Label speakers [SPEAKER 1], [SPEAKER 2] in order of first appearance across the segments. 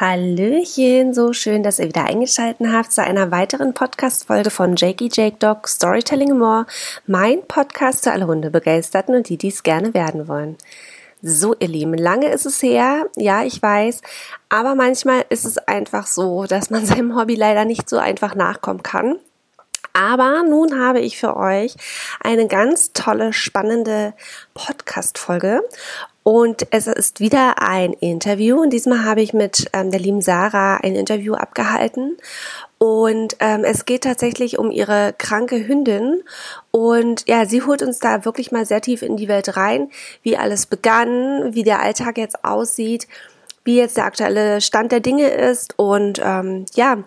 [SPEAKER 1] Hallöchen, so schön, dass ihr wieder eingeschaltet habt zu einer weiteren Podcast-Folge von Jakey Jake Dog Storytelling More, mein Podcast für alle Hundebegeisterten und die, die es gerne werden wollen. So, ihr Lieben, lange ist es her, ja, ich weiß, aber manchmal ist es einfach so, dass man seinem Hobby leider nicht so einfach nachkommen kann. Aber nun habe ich für euch eine ganz tolle, spannende Podcast-Folge. Und es ist wieder ein Interview. Und diesmal habe ich mit ähm, der lieben Sarah ein Interview abgehalten. Und ähm, es geht tatsächlich um ihre kranke Hündin. Und ja, sie holt uns da wirklich mal sehr tief in die Welt rein, wie alles begann, wie der Alltag jetzt aussieht, wie jetzt der aktuelle Stand der Dinge ist. Und ähm, ja,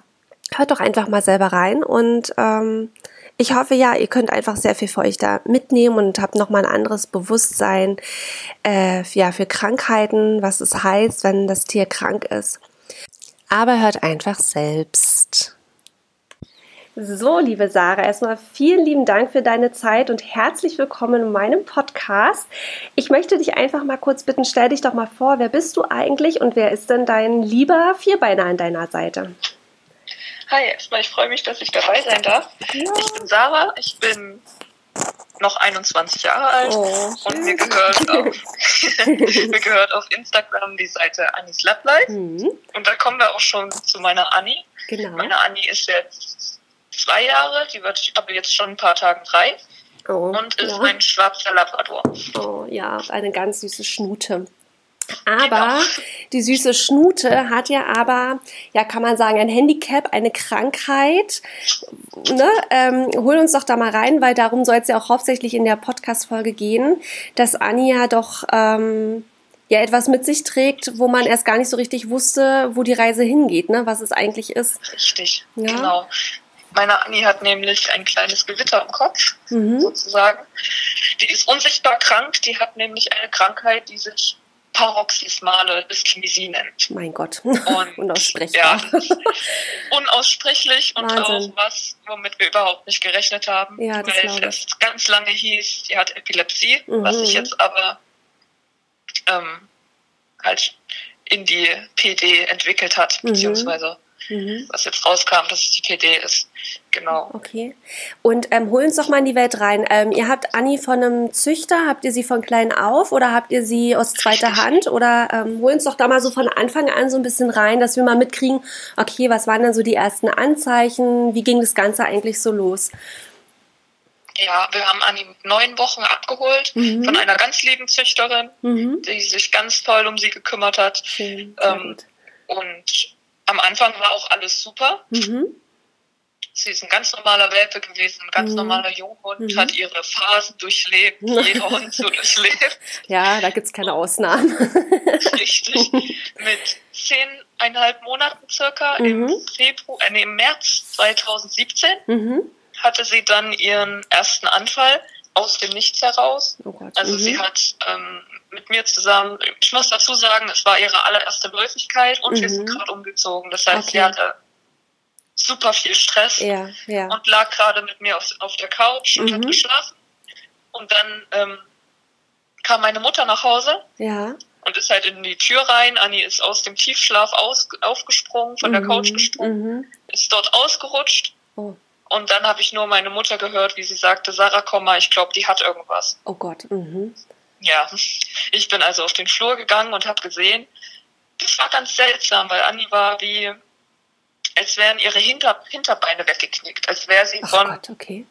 [SPEAKER 1] hört doch einfach mal selber rein und ähm, ich hoffe ja, ihr könnt einfach sehr viel für euch da mitnehmen und habt nochmal ein anderes Bewusstsein äh, ja, für Krankheiten, was es heißt, wenn das Tier krank ist. Aber hört einfach selbst. So, liebe Sarah, erstmal vielen lieben Dank für deine Zeit und herzlich willkommen in meinem Podcast. Ich möchte dich einfach mal kurz bitten, stell dich doch mal vor, wer bist du eigentlich und wer ist denn dein lieber Vierbeiner an deiner Seite?
[SPEAKER 2] Hi, erstmal, ich freue mich, dass ich dabei sein darf. Ja. Ich bin Sarah, ich bin noch 21 Jahre alt oh, und mir gehört, auf, mir gehört auf Instagram die Seite Annis Lab Life. Mhm. Und da kommen wir auch schon zu meiner Anni. Genau. Meine Anni ist jetzt zwei Jahre, die wird aber jetzt schon ein paar Tage drei. Oh, und ist ja. ein schwarzer Labrador.
[SPEAKER 1] Oh ja, eine ganz süße Schnute. Aber genau. die süße Schnute hat ja aber, ja, kann man sagen, ein Handicap, eine Krankheit. Ne? Ähm, hol uns doch da mal rein, weil darum soll es ja auch hauptsächlich in der Podcast-Folge gehen, dass Anja doch ähm, ja etwas mit sich trägt, wo man erst gar nicht so richtig wusste, wo die Reise hingeht, ne? was es eigentlich ist.
[SPEAKER 2] Richtig, ja? genau. Meine Annie hat nämlich ein kleines Gewitter im Kopf, mhm. sozusagen. Die ist unsichtbar krank, die hat nämlich eine Krankheit, die sich paroxysmale nennt.
[SPEAKER 1] Mein Gott. Und,
[SPEAKER 2] Unaussprechbar. Ja, unaussprechlich und Wahnsinn. auch was, womit wir überhaupt nicht gerechnet haben. Ja, weil es ganz lange hieß, sie hat Epilepsie, mhm. was sich jetzt aber ähm, halt in die PD entwickelt hat, mhm. beziehungsweise mhm. Was jetzt rauskam, dass es die PD ist. Genau.
[SPEAKER 1] Okay. Und ähm, hol uns doch mal in die Welt rein. Ähm, ihr habt Anni von einem Züchter, habt ihr sie von klein auf oder habt ihr sie aus zweiter Hand? Oder ähm, hol uns doch da mal so von Anfang an so ein bisschen rein, dass wir mal mitkriegen, okay, was waren dann so die ersten Anzeichen? Wie ging das Ganze eigentlich so los?
[SPEAKER 2] Ja, wir haben Anni mit neun Wochen abgeholt mhm. von einer ganz lieben Züchterin, mhm. die sich ganz toll um sie gekümmert hat. Schön, ähm, und am Anfang war auch alles super. Mhm. Sie ist ein ganz normaler Welpe gewesen, ein ganz mhm. normaler Junghund, mhm. hat ihre Phasen durchlebt, jeder Hund so durchlebt.
[SPEAKER 1] Ja, da gibt es keine Ausnahmen.
[SPEAKER 2] Richtig. Mit zehneinhalb Monaten circa mhm. im Februar, äh, im März 2017 mhm. hatte sie dann ihren ersten Anfall aus dem Nichts heraus. Oh. Also sie mhm. hat ähm, mit mir zusammen, ich muss dazu sagen, es war ihre allererste Läufigkeit und mhm. wir sind mhm. gerade umgezogen. Das heißt, okay. sie hatte super viel Stress ja, ja. und lag gerade mit mir auf, auf der Couch und mhm. hat geschlafen. Und dann ähm, kam meine Mutter nach Hause ja. und ist halt in die Tür rein. Anni ist aus dem Tiefschlaf aus, aufgesprungen, von mhm. der Couch gesprungen, mhm. ist dort ausgerutscht. Oh. Und dann habe ich nur meine Mutter gehört, wie sie sagte, Sarah, komm mal, ich glaube, die hat irgendwas.
[SPEAKER 1] Oh Gott. Mhm.
[SPEAKER 2] Ja, ich bin also auf den Flur gegangen und habe gesehen, das war ganz seltsam, weil Anni war wie, als wären ihre Hinter Hinterbeine weggeknickt, als wäre sie von, Gott, okay.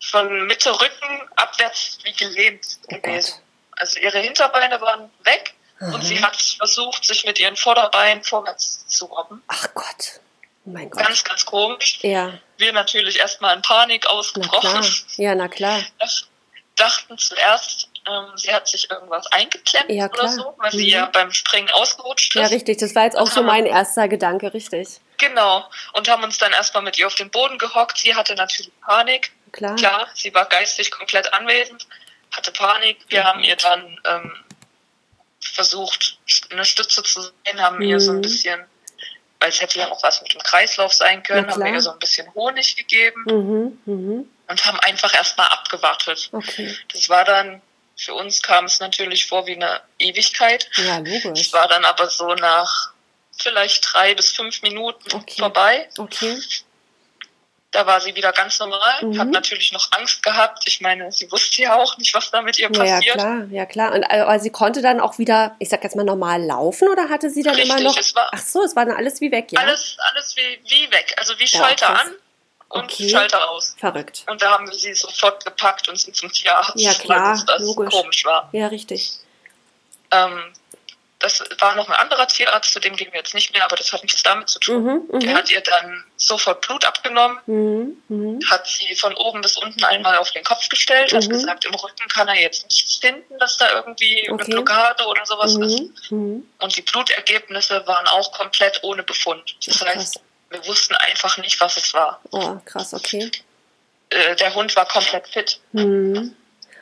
[SPEAKER 2] von Mitte Rücken abwärts wie gelähmt oh gewesen. Gott. Also ihre Hinterbeine waren weg mhm. und sie hat versucht, sich mit ihren Vorderbeinen vorwärts zu robben.
[SPEAKER 1] Ach Gott. Oh mein
[SPEAKER 2] Gott. Ganz, ganz komisch. Ja. Wir natürlich erstmal in Panik ausgebrochen.
[SPEAKER 1] Na. Ja, na klar.
[SPEAKER 2] Dachten zuerst, sie hat sich irgendwas eingeklemmt ja, oder so, weil mhm. sie ja beim Springen ausgerutscht ist.
[SPEAKER 1] Ja, richtig. Das war jetzt auch so mein erster Gedanke, richtig.
[SPEAKER 2] Genau. Und haben uns dann erstmal mit ihr auf den Boden gehockt. Sie hatte natürlich Panik. Klar. Klar, sie war geistig komplett anwesend, hatte Panik. Wir mhm. haben ihr dann ähm, versucht, eine Stütze zu sehen, haben mhm. ihr so ein mhm. bisschen, weil es hätte ja auch was mit dem Kreislauf sein können, haben wir ihr so ein bisschen Honig gegeben mhm. Mhm. und haben einfach erstmal abgewartet. Okay. Das war dann für uns kam es natürlich vor wie eine Ewigkeit. Ja, logisch. Es war dann aber so nach vielleicht drei bis fünf Minuten
[SPEAKER 1] Okay.
[SPEAKER 2] vorbei.
[SPEAKER 1] Okay.
[SPEAKER 2] Da war sie wieder ganz normal,
[SPEAKER 1] Mhm.
[SPEAKER 2] hat natürlich noch Angst gehabt. Ich meine, sie wusste ja auch nicht, was da mit ihr
[SPEAKER 1] Ja, ja,
[SPEAKER 2] passiert.
[SPEAKER 1] klar, ja klar. Und äh, aber sie konnte dann auch wieder, ich sag jetzt mal normal laufen oder hatte sie dann immer
[SPEAKER 2] Richtig,
[SPEAKER 1] noch?
[SPEAKER 2] es war-
[SPEAKER 1] Ach so, es war dann alles wie weg, ja.
[SPEAKER 2] Alles, alles wie, wie weg. Also wie
[SPEAKER 1] Ja,
[SPEAKER 2] Schalter
[SPEAKER 1] krass.
[SPEAKER 2] an und
[SPEAKER 1] Okay.
[SPEAKER 2] Schalter aus.
[SPEAKER 1] Verrückt.
[SPEAKER 2] Und da haben wir sie sofort gepackt und sind zum Tierarzt,
[SPEAKER 1] Ja, klar,
[SPEAKER 2] weil uns das
[SPEAKER 1] logisch.
[SPEAKER 2] komisch war.
[SPEAKER 1] Ja, richtig.
[SPEAKER 2] Ähm, das war noch ein anderer Tierarzt, zu dem gehen wir jetzt nicht mehr, aber das hat nichts damit zu tun.
[SPEAKER 1] Mhm,
[SPEAKER 2] Der
[SPEAKER 1] mhm.
[SPEAKER 2] hat ihr dann sofort Blut abgenommen,
[SPEAKER 1] Mhm, mhm.
[SPEAKER 2] hat sie von oben bis unten einmal auf den Kopf gestellt, hat
[SPEAKER 1] Mhm.
[SPEAKER 2] gesagt, im Rücken kann er jetzt nichts finden, dass da irgendwie
[SPEAKER 1] Okay.
[SPEAKER 2] eine Blockade oder sowas ist.
[SPEAKER 1] Mhm, mhm.
[SPEAKER 2] Und die Blutergebnisse waren auch komplett ohne Befund. Das
[SPEAKER 1] Ach,
[SPEAKER 2] heißt, wir wussten einfach nicht, was es war.
[SPEAKER 1] Oh, krass, okay.
[SPEAKER 2] Äh, der Hund war komplett fit.
[SPEAKER 1] Mhm.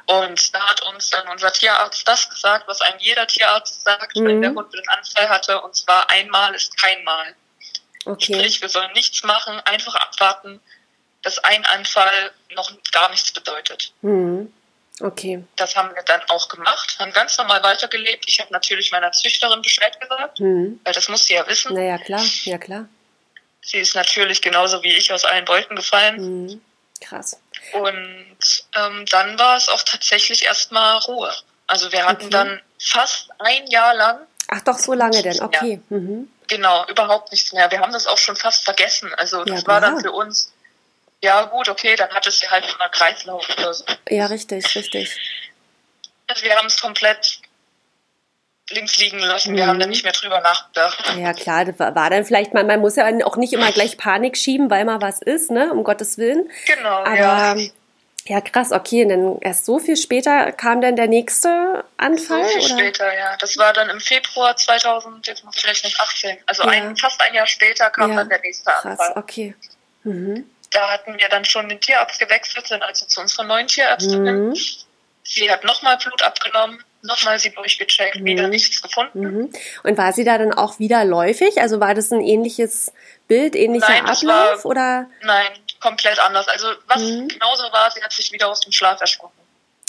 [SPEAKER 2] Und da hat uns dann unser Tierarzt das gesagt, was einem jeder Tierarzt sagt,
[SPEAKER 1] Mhm.
[SPEAKER 2] wenn der Hund einen Anfall hatte. Und zwar einmal ist kein Mal.
[SPEAKER 1] Okay.
[SPEAKER 2] Sprich, wir sollen nichts machen, einfach abwarten, dass ein Anfall noch gar nichts bedeutet.
[SPEAKER 1] Mhm. Okay.
[SPEAKER 2] Das haben wir dann auch gemacht, haben ganz normal weitergelebt. Ich habe natürlich meiner Züchterin Bescheid gesagt,
[SPEAKER 1] Mhm.
[SPEAKER 2] weil das muss sie ja wissen.
[SPEAKER 1] Naja, klar, ja klar.
[SPEAKER 2] Sie ist natürlich genauso wie ich aus allen Wolken gefallen.
[SPEAKER 1] Mhm. Krass.
[SPEAKER 2] Und ähm, dann war es auch tatsächlich erstmal Ruhe. Also wir hatten
[SPEAKER 1] Okay.
[SPEAKER 2] dann fast ein Jahr lang
[SPEAKER 1] Ach doch, so lange denn, okay. Mhm.
[SPEAKER 2] genau überhaupt nichts mehr. Wir haben das auch schon fast vergessen. Also das
[SPEAKER 1] Ja,
[SPEAKER 2] war dann für uns, ja gut, okay, dann hat es ja halt immer Kreislauf oder so.
[SPEAKER 1] Ja, richtig, richtig.
[SPEAKER 2] Also wir haben es komplett links liegen lassen. Wir
[SPEAKER 1] Mhm.
[SPEAKER 2] haben da nicht mehr drüber nachgedacht.
[SPEAKER 1] Ja, klar, das war, war dann vielleicht mal, man muss ja auch nicht immer gleich Panik schieben, weil mal was ist, ne, um Gottes Willen.
[SPEAKER 2] Genau,
[SPEAKER 1] Aber
[SPEAKER 2] ja.
[SPEAKER 1] ja, krass, okay, und dann erst so viel später kam dann der nächste
[SPEAKER 2] So
[SPEAKER 1] Anfall,
[SPEAKER 2] viel
[SPEAKER 1] oder?
[SPEAKER 2] später, ja. Das war dann im Februar 2000, jetzt muss ich rechnen, 18. Also
[SPEAKER 1] Ja.
[SPEAKER 2] ein, fast ein Jahr später kam
[SPEAKER 1] Ja.
[SPEAKER 2] dann der nächste
[SPEAKER 1] Krass,
[SPEAKER 2] Anfall.
[SPEAKER 1] okay. Mhm.
[SPEAKER 2] Da hatten wir dann schon den Tierarzt gewechselt, sind also zu unserer neuen Tierärztin.
[SPEAKER 1] Mhm.
[SPEAKER 2] Sie hat nochmal Blut abgenommen, nochmal sie durchgecheckt,
[SPEAKER 1] Mhm.
[SPEAKER 2] wieder nichts gefunden.
[SPEAKER 1] Mhm. Und war sie da dann auch wieder läufig? Also war das ein ähnliches Bild, ähnlicher
[SPEAKER 2] Nein, das
[SPEAKER 1] Ablauf
[SPEAKER 2] war-
[SPEAKER 1] oder?
[SPEAKER 2] Nein, komplett anders. Also was
[SPEAKER 1] Mhm.
[SPEAKER 2] genauso war, sie hat sich wieder aus dem Schlaf erschrocken.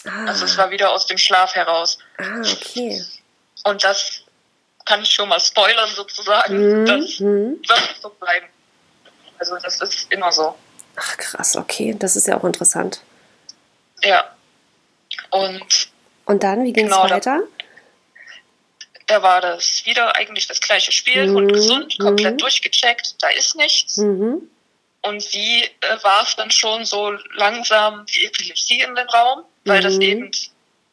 [SPEAKER 1] Ah,
[SPEAKER 2] Also es war wieder aus dem Schlaf heraus.
[SPEAKER 1] ah okay.
[SPEAKER 2] Und das kann ich schon mal spoilern sozusagen.
[SPEAKER 1] Mhm.
[SPEAKER 2] Das
[SPEAKER 1] Mhm.
[SPEAKER 2] wird so bleiben. Also das ist immer so.
[SPEAKER 1] Ach krass, okay, das ist ja auch interessant.
[SPEAKER 2] Ja. Und
[SPEAKER 1] Und dann, wie ging es
[SPEAKER 2] Genau, da-
[SPEAKER 1] weiter?
[SPEAKER 2] da war das wieder eigentlich das gleiche Spiel.
[SPEAKER 1] Mhm,
[SPEAKER 2] Hund gesund, komplett
[SPEAKER 1] mhm.
[SPEAKER 2] durchgecheckt, da ist nichts.
[SPEAKER 1] Mhm.
[SPEAKER 2] Und sie äh, warf dann schon so langsam die Epilepsie in den Raum, weil das
[SPEAKER 1] Mhm.
[SPEAKER 2] eben,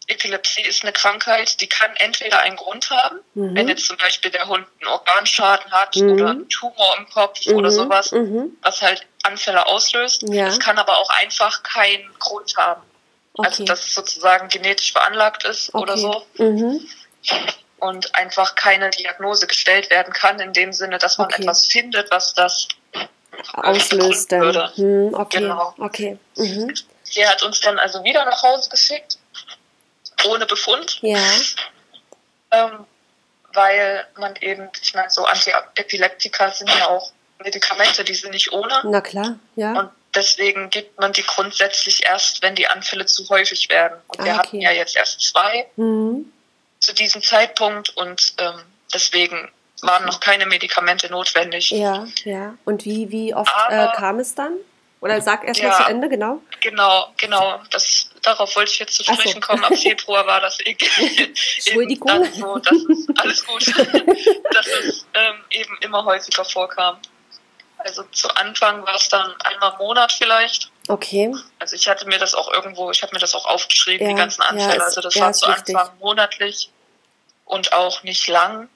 [SPEAKER 2] Epilepsie ist eine Krankheit, die kann entweder einen Grund haben,
[SPEAKER 1] Mhm.
[SPEAKER 2] wenn jetzt zum Beispiel der Hund einen Organschaden hat
[SPEAKER 1] Mhm.
[SPEAKER 2] oder einen Tumor im Kopf oder
[SPEAKER 1] Mhm.
[SPEAKER 2] sowas,
[SPEAKER 1] Mhm.
[SPEAKER 2] was halt Anfälle auslöst.
[SPEAKER 1] Ja.
[SPEAKER 2] Es kann aber auch einfach keinen Grund haben. Also
[SPEAKER 1] Okay.
[SPEAKER 2] dass es sozusagen genetisch veranlagt ist oder
[SPEAKER 1] okay.
[SPEAKER 2] so
[SPEAKER 1] Mhm.
[SPEAKER 2] und einfach keine Diagnose gestellt werden kann, in dem Sinne, dass man
[SPEAKER 1] Okay.
[SPEAKER 2] etwas findet, was das
[SPEAKER 1] Auslöst
[SPEAKER 2] würde.
[SPEAKER 1] Hm, okay.
[SPEAKER 2] Genau.
[SPEAKER 1] Okay. Mhm.
[SPEAKER 2] Sie hat uns dann also wieder nach Hause geschickt, ohne Befund,
[SPEAKER 1] Ja.
[SPEAKER 2] ähm, weil man eben, ich meine, so Antiepileptika sind ja auch Medikamente, die sind nicht ohne.
[SPEAKER 1] Na klar, ja.
[SPEAKER 2] Und deswegen gibt man die grundsätzlich erst, wenn die Anfälle zu häufig werden. Und
[SPEAKER 1] Ah,
[SPEAKER 2] wir hatten ja jetzt erst zwei
[SPEAKER 1] Mhm.
[SPEAKER 2] zu diesem Zeitpunkt und ähm, deswegen waren noch keine Medikamente notwendig.
[SPEAKER 1] Ja, ja. Und wie, wie oft
[SPEAKER 2] Aber-
[SPEAKER 1] äh, kam es dann? Oder sag erst mal
[SPEAKER 2] Ja.
[SPEAKER 1] zu Ende, genau.
[SPEAKER 2] Genau, genau. Das, darauf wollte ich jetzt zu
[SPEAKER 1] Ach so.
[SPEAKER 2] sprechen kommen. Ab Februar war das eben
[SPEAKER 1] Entschuldigung.
[SPEAKER 2] dann so, dass es, alles gut, dass es ähm, eben immer häufiger vorkam. Also zu Anfang war es dann einmal im Monat vielleicht.
[SPEAKER 1] Okay.
[SPEAKER 2] Also ich hatte mir das auch irgendwo, ich habe mir das auch aufgeschrieben,
[SPEAKER 1] Ja,
[SPEAKER 2] die ganzen
[SPEAKER 1] ja,
[SPEAKER 2] Anfälle.
[SPEAKER 1] ist-
[SPEAKER 2] also das
[SPEAKER 1] ja,
[SPEAKER 2] war zu
[SPEAKER 1] wichtig.
[SPEAKER 2] Anfang monatlich und auch nicht lang.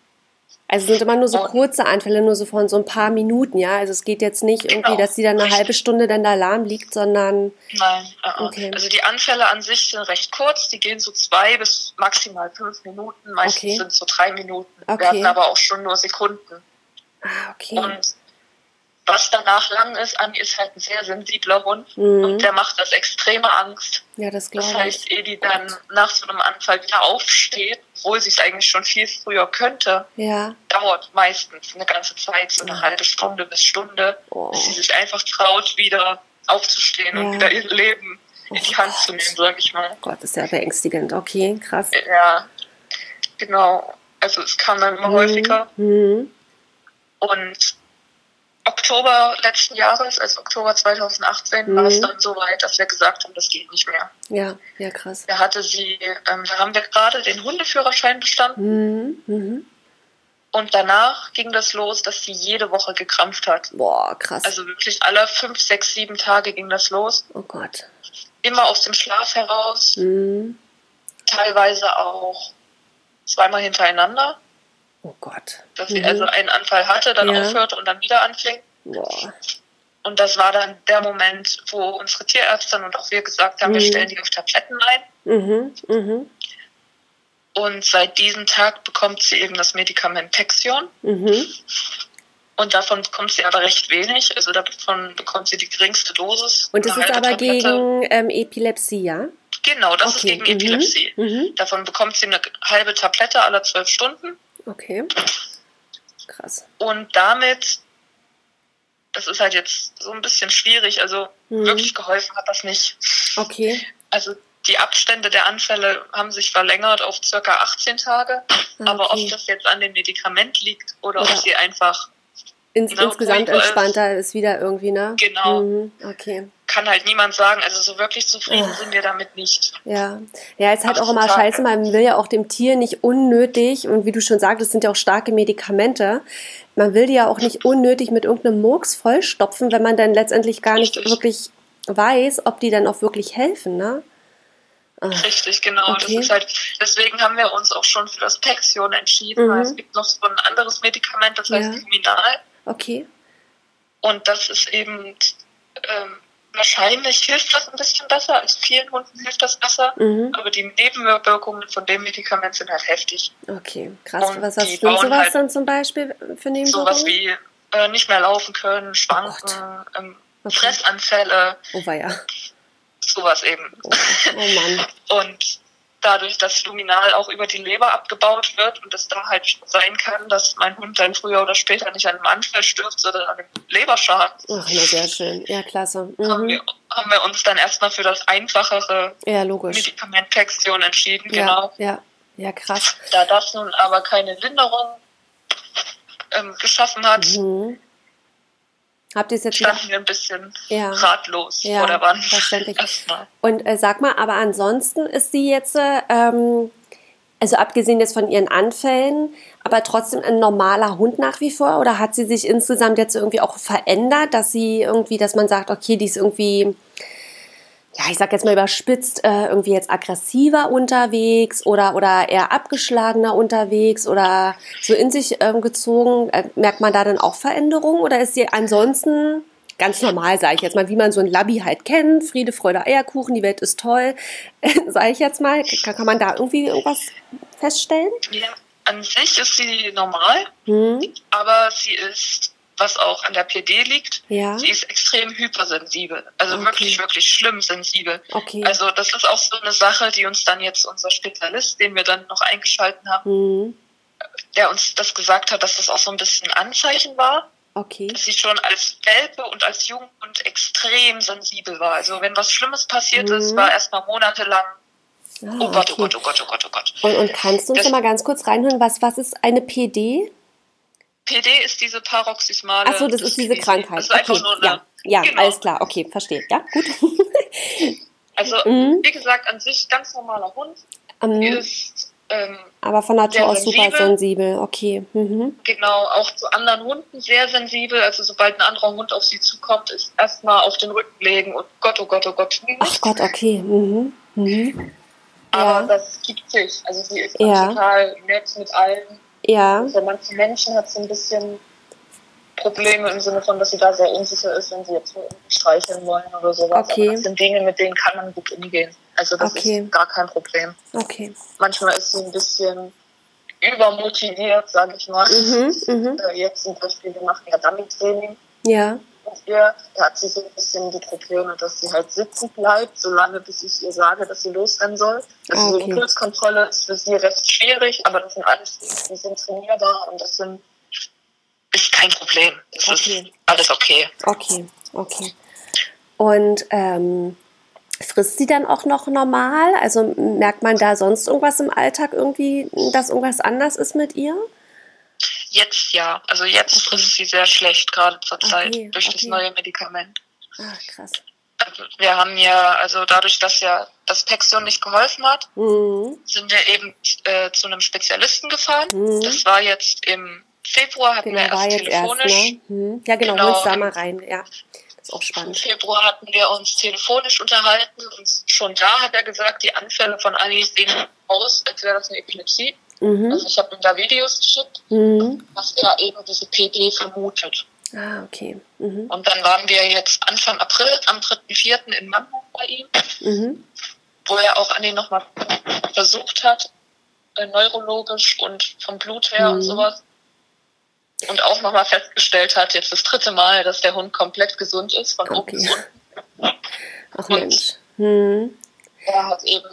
[SPEAKER 1] Also sind immer nur so
[SPEAKER 2] Und-
[SPEAKER 1] kurze Anfälle, nur so von so ein paar Minuten, ja. Also es geht jetzt nicht irgendwie,
[SPEAKER 2] Genau,
[SPEAKER 1] dass sie dann eine
[SPEAKER 2] richtig.
[SPEAKER 1] halbe Stunde dann da lahm liegt, sondern
[SPEAKER 2] Nein. äh, äh.
[SPEAKER 1] Okay.
[SPEAKER 2] Also die Anfälle an sich sind recht kurz, die gehen so zwei bis maximal fünf Minuten, meistens
[SPEAKER 1] Okay.
[SPEAKER 2] sind es so drei Minuten.
[SPEAKER 1] Okay.
[SPEAKER 2] Hatten aber auch schon nur Sekunden.
[SPEAKER 1] ah, okay.
[SPEAKER 2] Und was danach lang ist, Anni ist halt ein sehr sensibler Hund
[SPEAKER 1] Mhm.
[SPEAKER 2] und der macht das extreme Angst.
[SPEAKER 1] Ja, das
[SPEAKER 2] Das
[SPEAKER 1] glaube ich.
[SPEAKER 2] heißt, ehe die dann nach so einem Anfall wieder aufsteht, obwohl sie es eigentlich schon viel früher könnte,
[SPEAKER 1] Ja.
[SPEAKER 2] dauert meistens eine ganze Zeit, so eine halbe Stunde bis Stunde,
[SPEAKER 1] Oh.
[SPEAKER 2] bis sie sich einfach traut, wieder aufzustehen
[SPEAKER 1] Ja.
[SPEAKER 2] und wieder ihr Leben in
[SPEAKER 1] Oh
[SPEAKER 2] die Hand zu
[SPEAKER 1] Gott.
[SPEAKER 2] nehmen, sag ich mal.
[SPEAKER 1] Gott, ist ja beängstigend. Okay, krass.
[SPEAKER 2] Ja, genau. Also es kam dann immer häufiger.
[SPEAKER 1] Mhm.
[SPEAKER 2] Und Oktober letzten Jahres, also Oktober 2018, mhm. war es dann so weit, dass wir gesagt haben, das geht nicht mehr.
[SPEAKER 1] Ja, ja, krass.
[SPEAKER 2] Da hatte sie, ähm, da haben wir gerade den Hundeführerschein bestanden. Mhm. Mhm. Und danach ging das los, dass sie jede Woche gekrampft hat.
[SPEAKER 1] Boah, krass.
[SPEAKER 2] Also wirklich alle fünf, sechs, sieben Tage ging das los.
[SPEAKER 1] Oh Gott.
[SPEAKER 2] Immer aus dem Schlaf heraus. Mhm. Teilweise auch zweimal hintereinander.
[SPEAKER 1] Oh Gott.
[SPEAKER 2] Dass sie mhm. also einen Anfall hatte, dann ja. aufhörte und dann wieder anfing. Boah. Und das war dann der Moment, wo unsere Tierärztin und auch wir gesagt haben, mhm. wir stellen die auf Tabletten ein. Mhm. Mhm. Und seit diesem Tag bekommt sie eben das Medikament Texion. Mhm. Und davon bekommt sie aber recht wenig. Also davon bekommt sie die geringste Dosis.
[SPEAKER 1] Und das ist aber Tablette. gegen ähm, Epilepsie, ja?
[SPEAKER 2] Genau, das okay. ist gegen mhm. Epilepsie. Mhm. Davon bekommt sie eine halbe Tablette alle zwölf Stunden.
[SPEAKER 1] Okay. Krass.
[SPEAKER 2] Und damit, das ist halt jetzt so ein bisschen schwierig, also mhm. wirklich geholfen hat das nicht.
[SPEAKER 1] Okay.
[SPEAKER 2] Also die Abstände der Anfälle haben sich verlängert auf circa 18 Tage. Okay. Aber ob das jetzt an dem Medikament liegt oder, oder ob sie einfach
[SPEAKER 1] ins, genau, insgesamt entspannter ist. wieder irgendwie, ne?
[SPEAKER 2] Genau.
[SPEAKER 1] Mhm. Okay
[SPEAKER 2] kann halt niemand sagen. Also so wirklich zufrieden Ach. sind wir damit nicht.
[SPEAKER 1] Ja, ja, ist halt auch immer scheiße. Man will ja auch dem Tier nicht unnötig und wie du schon sagst, es sind ja auch starke Medikamente. Man will die ja auch nicht unnötig mit irgendeinem Murks vollstopfen, wenn man dann letztendlich gar Richtig. nicht wirklich weiß, ob die dann auch wirklich helfen, ne?
[SPEAKER 2] Ach. Richtig, genau. Okay. Das ist halt, deswegen haben wir uns auch schon für das Pexion entschieden, mhm. weil es gibt noch so ein anderes Medikament, das heißt ja. Luminal.
[SPEAKER 1] Okay.
[SPEAKER 2] Und das ist eben ähm, Wahrscheinlich hilft das ein bisschen besser, also vielen Hunden hilft das besser, mhm. aber die Nebenwirkungen von dem Medikament sind halt heftig.
[SPEAKER 1] Okay, krass. Und was hast du sowas halt dann zum Beispiel für Nebenwirkungen?
[SPEAKER 2] Sowas wie äh, nicht mehr laufen können, schwanken, oh ähm, okay. Fressanfälle.
[SPEAKER 1] Oh weia.
[SPEAKER 2] Sowas eben.
[SPEAKER 1] Oh, oh Mann.
[SPEAKER 2] Und dadurch, dass Luminal auch über die Leber abgebaut wird und es da halt sein kann, dass mein Hund dann früher oder später nicht an einem Anfall stirbt, sondern an einem Leberschaden.
[SPEAKER 1] Ach, na sehr schön. Ja, klasse.
[SPEAKER 2] Mhm. Haben, wir, haben wir uns dann erstmal für das einfachere ja, Medikament Pexion entschieden,
[SPEAKER 1] ja,
[SPEAKER 2] genau.
[SPEAKER 1] Ja, ja, krass.
[SPEAKER 2] Da das nun aber keine Linderung ähm, geschaffen hat, mhm.
[SPEAKER 1] Habt ihr es jetzt
[SPEAKER 2] standen wir ein bisschen ja. ratlos ja, vor der Wand.
[SPEAKER 1] Verständlich. Und äh, sag mal, aber ansonsten ist sie jetzt, ähm, also abgesehen jetzt von ihren Anfällen, aber trotzdem ein normaler Hund nach wie vor? Oder hat sie sich insgesamt jetzt irgendwie auch verändert, dass sie irgendwie, dass man sagt, okay, die ist irgendwie ja, ich sag jetzt mal überspitzt, äh, irgendwie jetzt aggressiver unterwegs oder, oder eher abgeschlagener unterwegs oder so in sich ähm, gezogen? Äh, merkt man da dann auch Veränderungen oder ist sie ansonsten ganz normal, sage ich jetzt mal, wie man so ein Labby halt kennt, Friede, Freude, Eierkuchen, die Welt ist toll, sage ich jetzt mal. Kann, kann man da irgendwie irgendwas feststellen?
[SPEAKER 2] Ja, an sich ist sie normal, hm. aber sie ist was auch an der PD liegt. Ja. Sie ist extrem hypersensibel. Also okay. wirklich, wirklich schlimm sensibel.
[SPEAKER 1] Okay.
[SPEAKER 2] Also das ist auch so eine Sache, die uns dann jetzt unser Spezialist, den wir dann noch eingeschalten haben, mhm. der uns das gesagt hat, dass das auch so ein bisschen Anzeichen war.
[SPEAKER 1] Okay.
[SPEAKER 2] Dass sie schon als Welpe und als Junghund extrem sensibel war. Also wenn was Schlimmes passiert mhm. ist, war erstmal monatelang Ah, oh Gott, oh Gott, oh Gott, oh Gott, oh Gott.
[SPEAKER 1] Und, und kannst du uns das, mal ganz kurz reinhören, was, was ist eine PD?
[SPEAKER 2] PD ist diese paroxysmale.
[SPEAKER 1] Achso, das ist diese Krankheit. Das ist einfach nur eine, ja, ja genau. alles klar, okay, verstehe. Ja, gut.
[SPEAKER 2] also, mhm. wie gesagt, an sich ganz normaler Hund. Mhm. Ist, ähm,
[SPEAKER 1] aber von Natur aus super sensibel, okay. Mhm.
[SPEAKER 2] Genau, auch zu anderen Hunden sehr sensibel. Also sobald ein anderer Hund auf sie zukommt, ist erstmal auf den Rücken legen und Gott, oh Gott, oh Gott.
[SPEAKER 1] Ach Gott, okay. Mhm. Mhm.
[SPEAKER 2] Aber ja. das gibt sich. Also sie ist ja. total nett mit allen.
[SPEAKER 1] Ja.
[SPEAKER 2] Für manche Menschen hat sie ein bisschen Probleme im Sinne von, dass sie da sehr unsicher ist, wenn sie jetzt nur streicheln wollen oder sowas.
[SPEAKER 1] Okay.
[SPEAKER 2] Aber das sind Dinge, mit denen kann man gut umgehen. Also das okay. ist gar kein Problem.
[SPEAKER 1] Okay.
[SPEAKER 2] Manchmal ist sie ein bisschen übermotiviert, sage ich mal. Mhm, mhm. Äh, jetzt zum Beispiel, wir machen ja Dummy-Training.
[SPEAKER 1] Ja
[SPEAKER 2] mit ihr. Da hat sie so ein bisschen die Probleme, dass sie halt sitzen bleibt, solange bis ich ihr sage, dass sie losrennen soll. Also okay. so Impulskontrolle ist für sie recht schwierig, aber das sind alles Dinge, die sind trainierbar und das sind ist kein Problem. Das okay. ist alles okay.
[SPEAKER 1] Okay, okay. Und ähm, frisst sie dann auch noch normal? Also merkt man da sonst irgendwas im Alltag irgendwie, dass irgendwas anders ist mit ihr?
[SPEAKER 2] Jetzt ja. Also jetzt ist sie sehr schlecht, gerade zur Zeit, okay. durch okay. das neue Medikament.
[SPEAKER 1] Ah, krass.
[SPEAKER 2] Also wir haben ja, also dadurch, dass ja das Pexion nicht geholfen hat, mhm. sind wir eben äh, zu einem Spezialisten gefahren. Mhm. Das war jetzt im Februar, hatten genau, wir erst telefonisch. Erst, ne?
[SPEAKER 1] mhm. Ja, genau, genau. da mal rein, ja. Das ist auch spannend.
[SPEAKER 2] Im Februar hatten wir uns telefonisch unterhalten und schon da hat er gesagt, die Anfälle von Annie sehen aus, als wäre das eine Epilepsie. Mhm. Also ich habe ihm da Videos geschickt, mhm. was er eben diese PD vermutet.
[SPEAKER 1] Ah, okay. Mhm.
[SPEAKER 2] Und dann waren wir jetzt Anfang April, am 3.4. in Mannheim bei ihm, mhm. wo er auch Anni nochmal versucht hat, äh, neurologisch und vom Blut her und mhm. sowas. Und auch nochmal festgestellt hat, jetzt das dritte Mal, dass der Hund komplett gesund ist, von okay. oben bis unten.
[SPEAKER 1] Ach Mensch. Mhm.
[SPEAKER 2] Er hat eben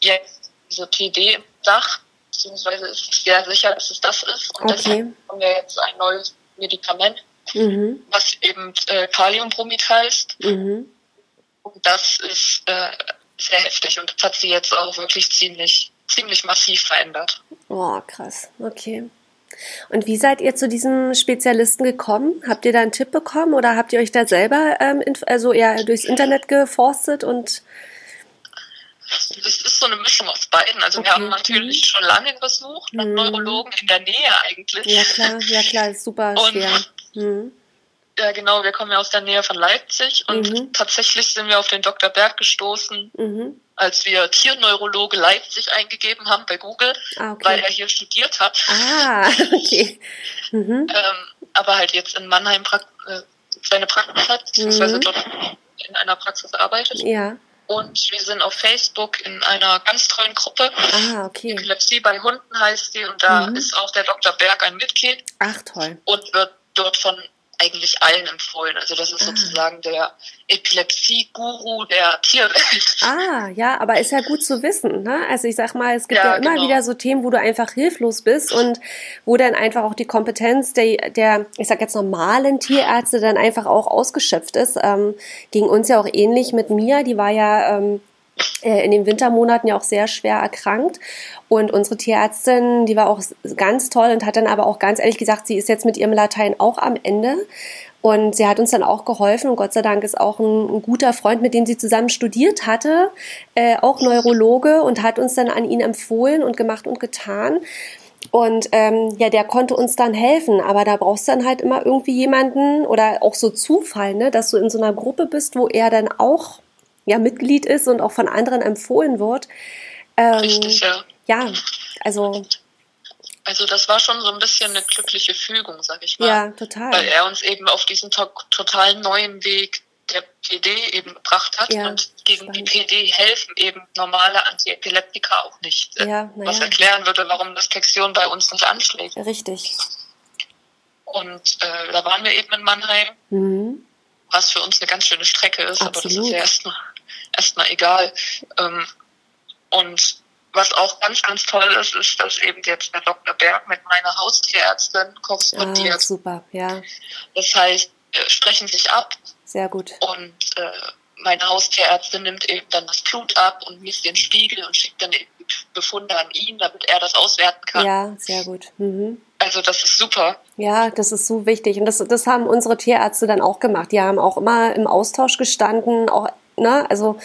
[SPEAKER 2] jetzt diese PD im Dach beziehungsweise ist sehr sicher, dass es das ist. Und okay. deshalb haben wir jetzt ein neues Medikament, mhm. was eben äh, Kaliumbromid heißt. Mhm. Und das ist äh, sehr heftig und das hat sie jetzt auch wirklich ziemlich, ziemlich massiv verändert.
[SPEAKER 1] Oh, krass. Okay. Und wie seid ihr zu diesem Spezialisten gekommen? Habt ihr da einen Tipp bekommen oder habt ihr euch da selber ähm, also eher durchs Internet geforstet und
[SPEAKER 2] das ist so eine Mischung aus beiden. Also okay. wir haben natürlich mhm. schon lange gesucht nach mhm. Neurologen in der Nähe eigentlich.
[SPEAKER 1] Ja klar, ja klar, ist super schwer. Mhm.
[SPEAKER 2] Ja genau, wir kommen ja aus der Nähe von Leipzig und mhm. tatsächlich sind wir auf den Dr. Berg gestoßen, mhm. als wir Tierneurologe Leipzig eingegeben haben bei Google, ah, okay. weil er hier studiert hat.
[SPEAKER 1] Ah, okay. Mhm.
[SPEAKER 2] ähm, aber halt jetzt in Mannheim äh, seine Praxis hat, beziehungsweise dort in einer Praxis arbeitet.
[SPEAKER 1] Ja.
[SPEAKER 2] Und wir sind auf Facebook in einer ganz tollen Gruppe.
[SPEAKER 1] Ah, okay.
[SPEAKER 2] Epilepsie bei Hunden heißt die und da mhm. ist auch der Dr. Berg ein Mitglied.
[SPEAKER 1] Ach toll.
[SPEAKER 2] Und wird dort von eigentlich allen empfohlen. Also das ist ah. sozusagen der Epilepsie-Guru der Tierwelt.
[SPEAKER 1] Ah, ja, aber ist ja gut zu wissen. Ne? Also ich sag mal, es gibt ja, ja immer genau. wieder so Themen, wo du einfach hilflos bist und wo dann einfach auch die Kompetenz der, der ich sag jetzt normalen Tierärzte dann einfach auch ausgeschöpft ist. Ähm, ging uns ja auch ähnlich mit Mia, die war ja ähm, äh, in den Wintermonaten ja auch sehr schwer erkrankt. Und unsere Tierärztin, die war auch ganz toll und hat dann aber auch ganz ehrlich gesagt, sie ist jetzt mit ihrem Latein auch am Ende. Und sie hat uns dann auch geholfen und Gott sei Dank ist auch ein, ein guter Freund, mit dem sie zusammen studiert hatte, äh, auch Neurologe und hat uns dann an ihn empfohlen und gemacht und getan. Und ähm, ja, der konnte uns dann helfen, aber da brauchst du dann halt immer irgendwie jemanden oder auch so Zufall, ne, dass du in so einer Gruppe bist, wo er dann auch ja Mitglied ist und auch von anderen empfohlen wird.
[SPEAKER 2] Ähm, Richtig, ja.
[SPEAKER 1] Ja, also.
[SPEAKER 2] Also das war schon so ein bisschen eine glückliche Fügung, sag ich mal.
[SPEAKER 1] Ja, total.
[SPEAKER 2] Weil er uns eben auf diesen to total neuen Weg der PD eben gebracht hat ja, und gegen spannend. die PD helfen eben normale Antiepileptika auch nicht.
[SPEAKER 1] Ja, ja.
[SPEAKER 2] Was erklären würde, warum das Plexion bei uns nicht anschlägt.
[SPEAKER 1] Richtig.
[SPEAKER 2] Und äh, da waren wir eben in Mannheim, mhm. was für uns eine ganz schöne Strecke ist, Absolut. aber das ist ja erstmal erstmal egal. Ähm, und was auch ganz, ganz toll ist, ist, dass eben jetzt der Dr. Berg mit meiner Haustierärztin korrespondiert. Ah,
[SPEAKER 1] super, ja.
[SPEAKER 2] Das heißt, wir sprechen sich ab.
[SPEAKER 1] Sehr gut.
[SPEAKER 2] Und äh, meine Haustierärztin nimmt eben dann das Blut ab und misst den Spiegel und schickt dann eben Befunde an ihn, damit er das auswerten kann.
[SPEAKER 1] Ja, sehr gut. Mhm.
[SPEAKER 2] Also das ist super.
[SPEAKER 1] Ja, das ist so wichtig. Und das, das haben unsere Tierärzte dann auch gemacht. Die haben auch immer im Austausch gestanden, auch, ne, also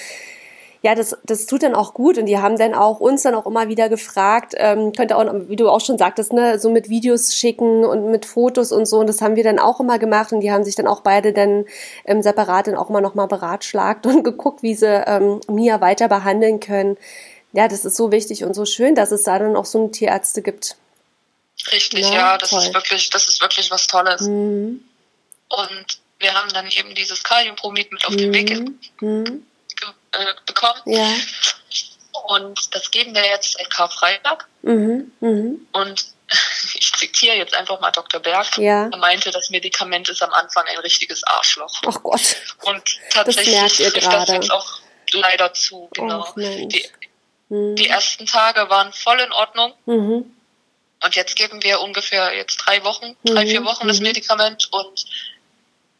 [SPEAKER 1] ja, das, das tut dann auch gut und die haben dann auch uns dann auch immer wieder gefragt, ähm, könnte auch, wie du auch schon sagtest, ne, so mit Videos schicken und mit Fotos und so und das haben wir dann auch immer gemacht und die haben sich dann auch beide dann ähm, separat dann auch immer nochmal beratschlagt und geguckt, wie sie ähm, Mia weiter behandeln können. Ja, das ist so wichtig und so schön, dass es da dann auch so Tierärzte gibt.
[SPEAKER 2] Richtig, ja, ja das toll. ist wirklich, das ist wirklich was Tolles. Mhm. Und wir haben dann eben dieses Kaliumbromid mit auf den Weg mhm. äh, bekommen.
[SPEAKER 1] Ja.
[SPEAKER 2] Und das geben wir jetzt seit Karfreitag.
[SPEAKER 1] Mhm. Mhm.
[SPEAKER 2] Und ich zitiere jetzt einfach mal Dr. Berg.
[SPEAKER 1] Ja.
[SPEAKER 2] Er meinte, das Medikament ist am Anfang ein richtiges Arschloch.
[SPEAKER 1] Ach Gott.
[SPEAKER 2] Und tatsächlich
[SPEAKER 1] das trifft das
[SPEAKER 2] jetzt auch leider zu. Genau. die, mhm. die ersten Tage waren voll in Ordnung.
[SPEAKER 1] Mhm.
[SPEAKER 2] Und jetzt geben wir ungefähr jetzt drei Wochen, drei, vier. Wochen das. Medikament und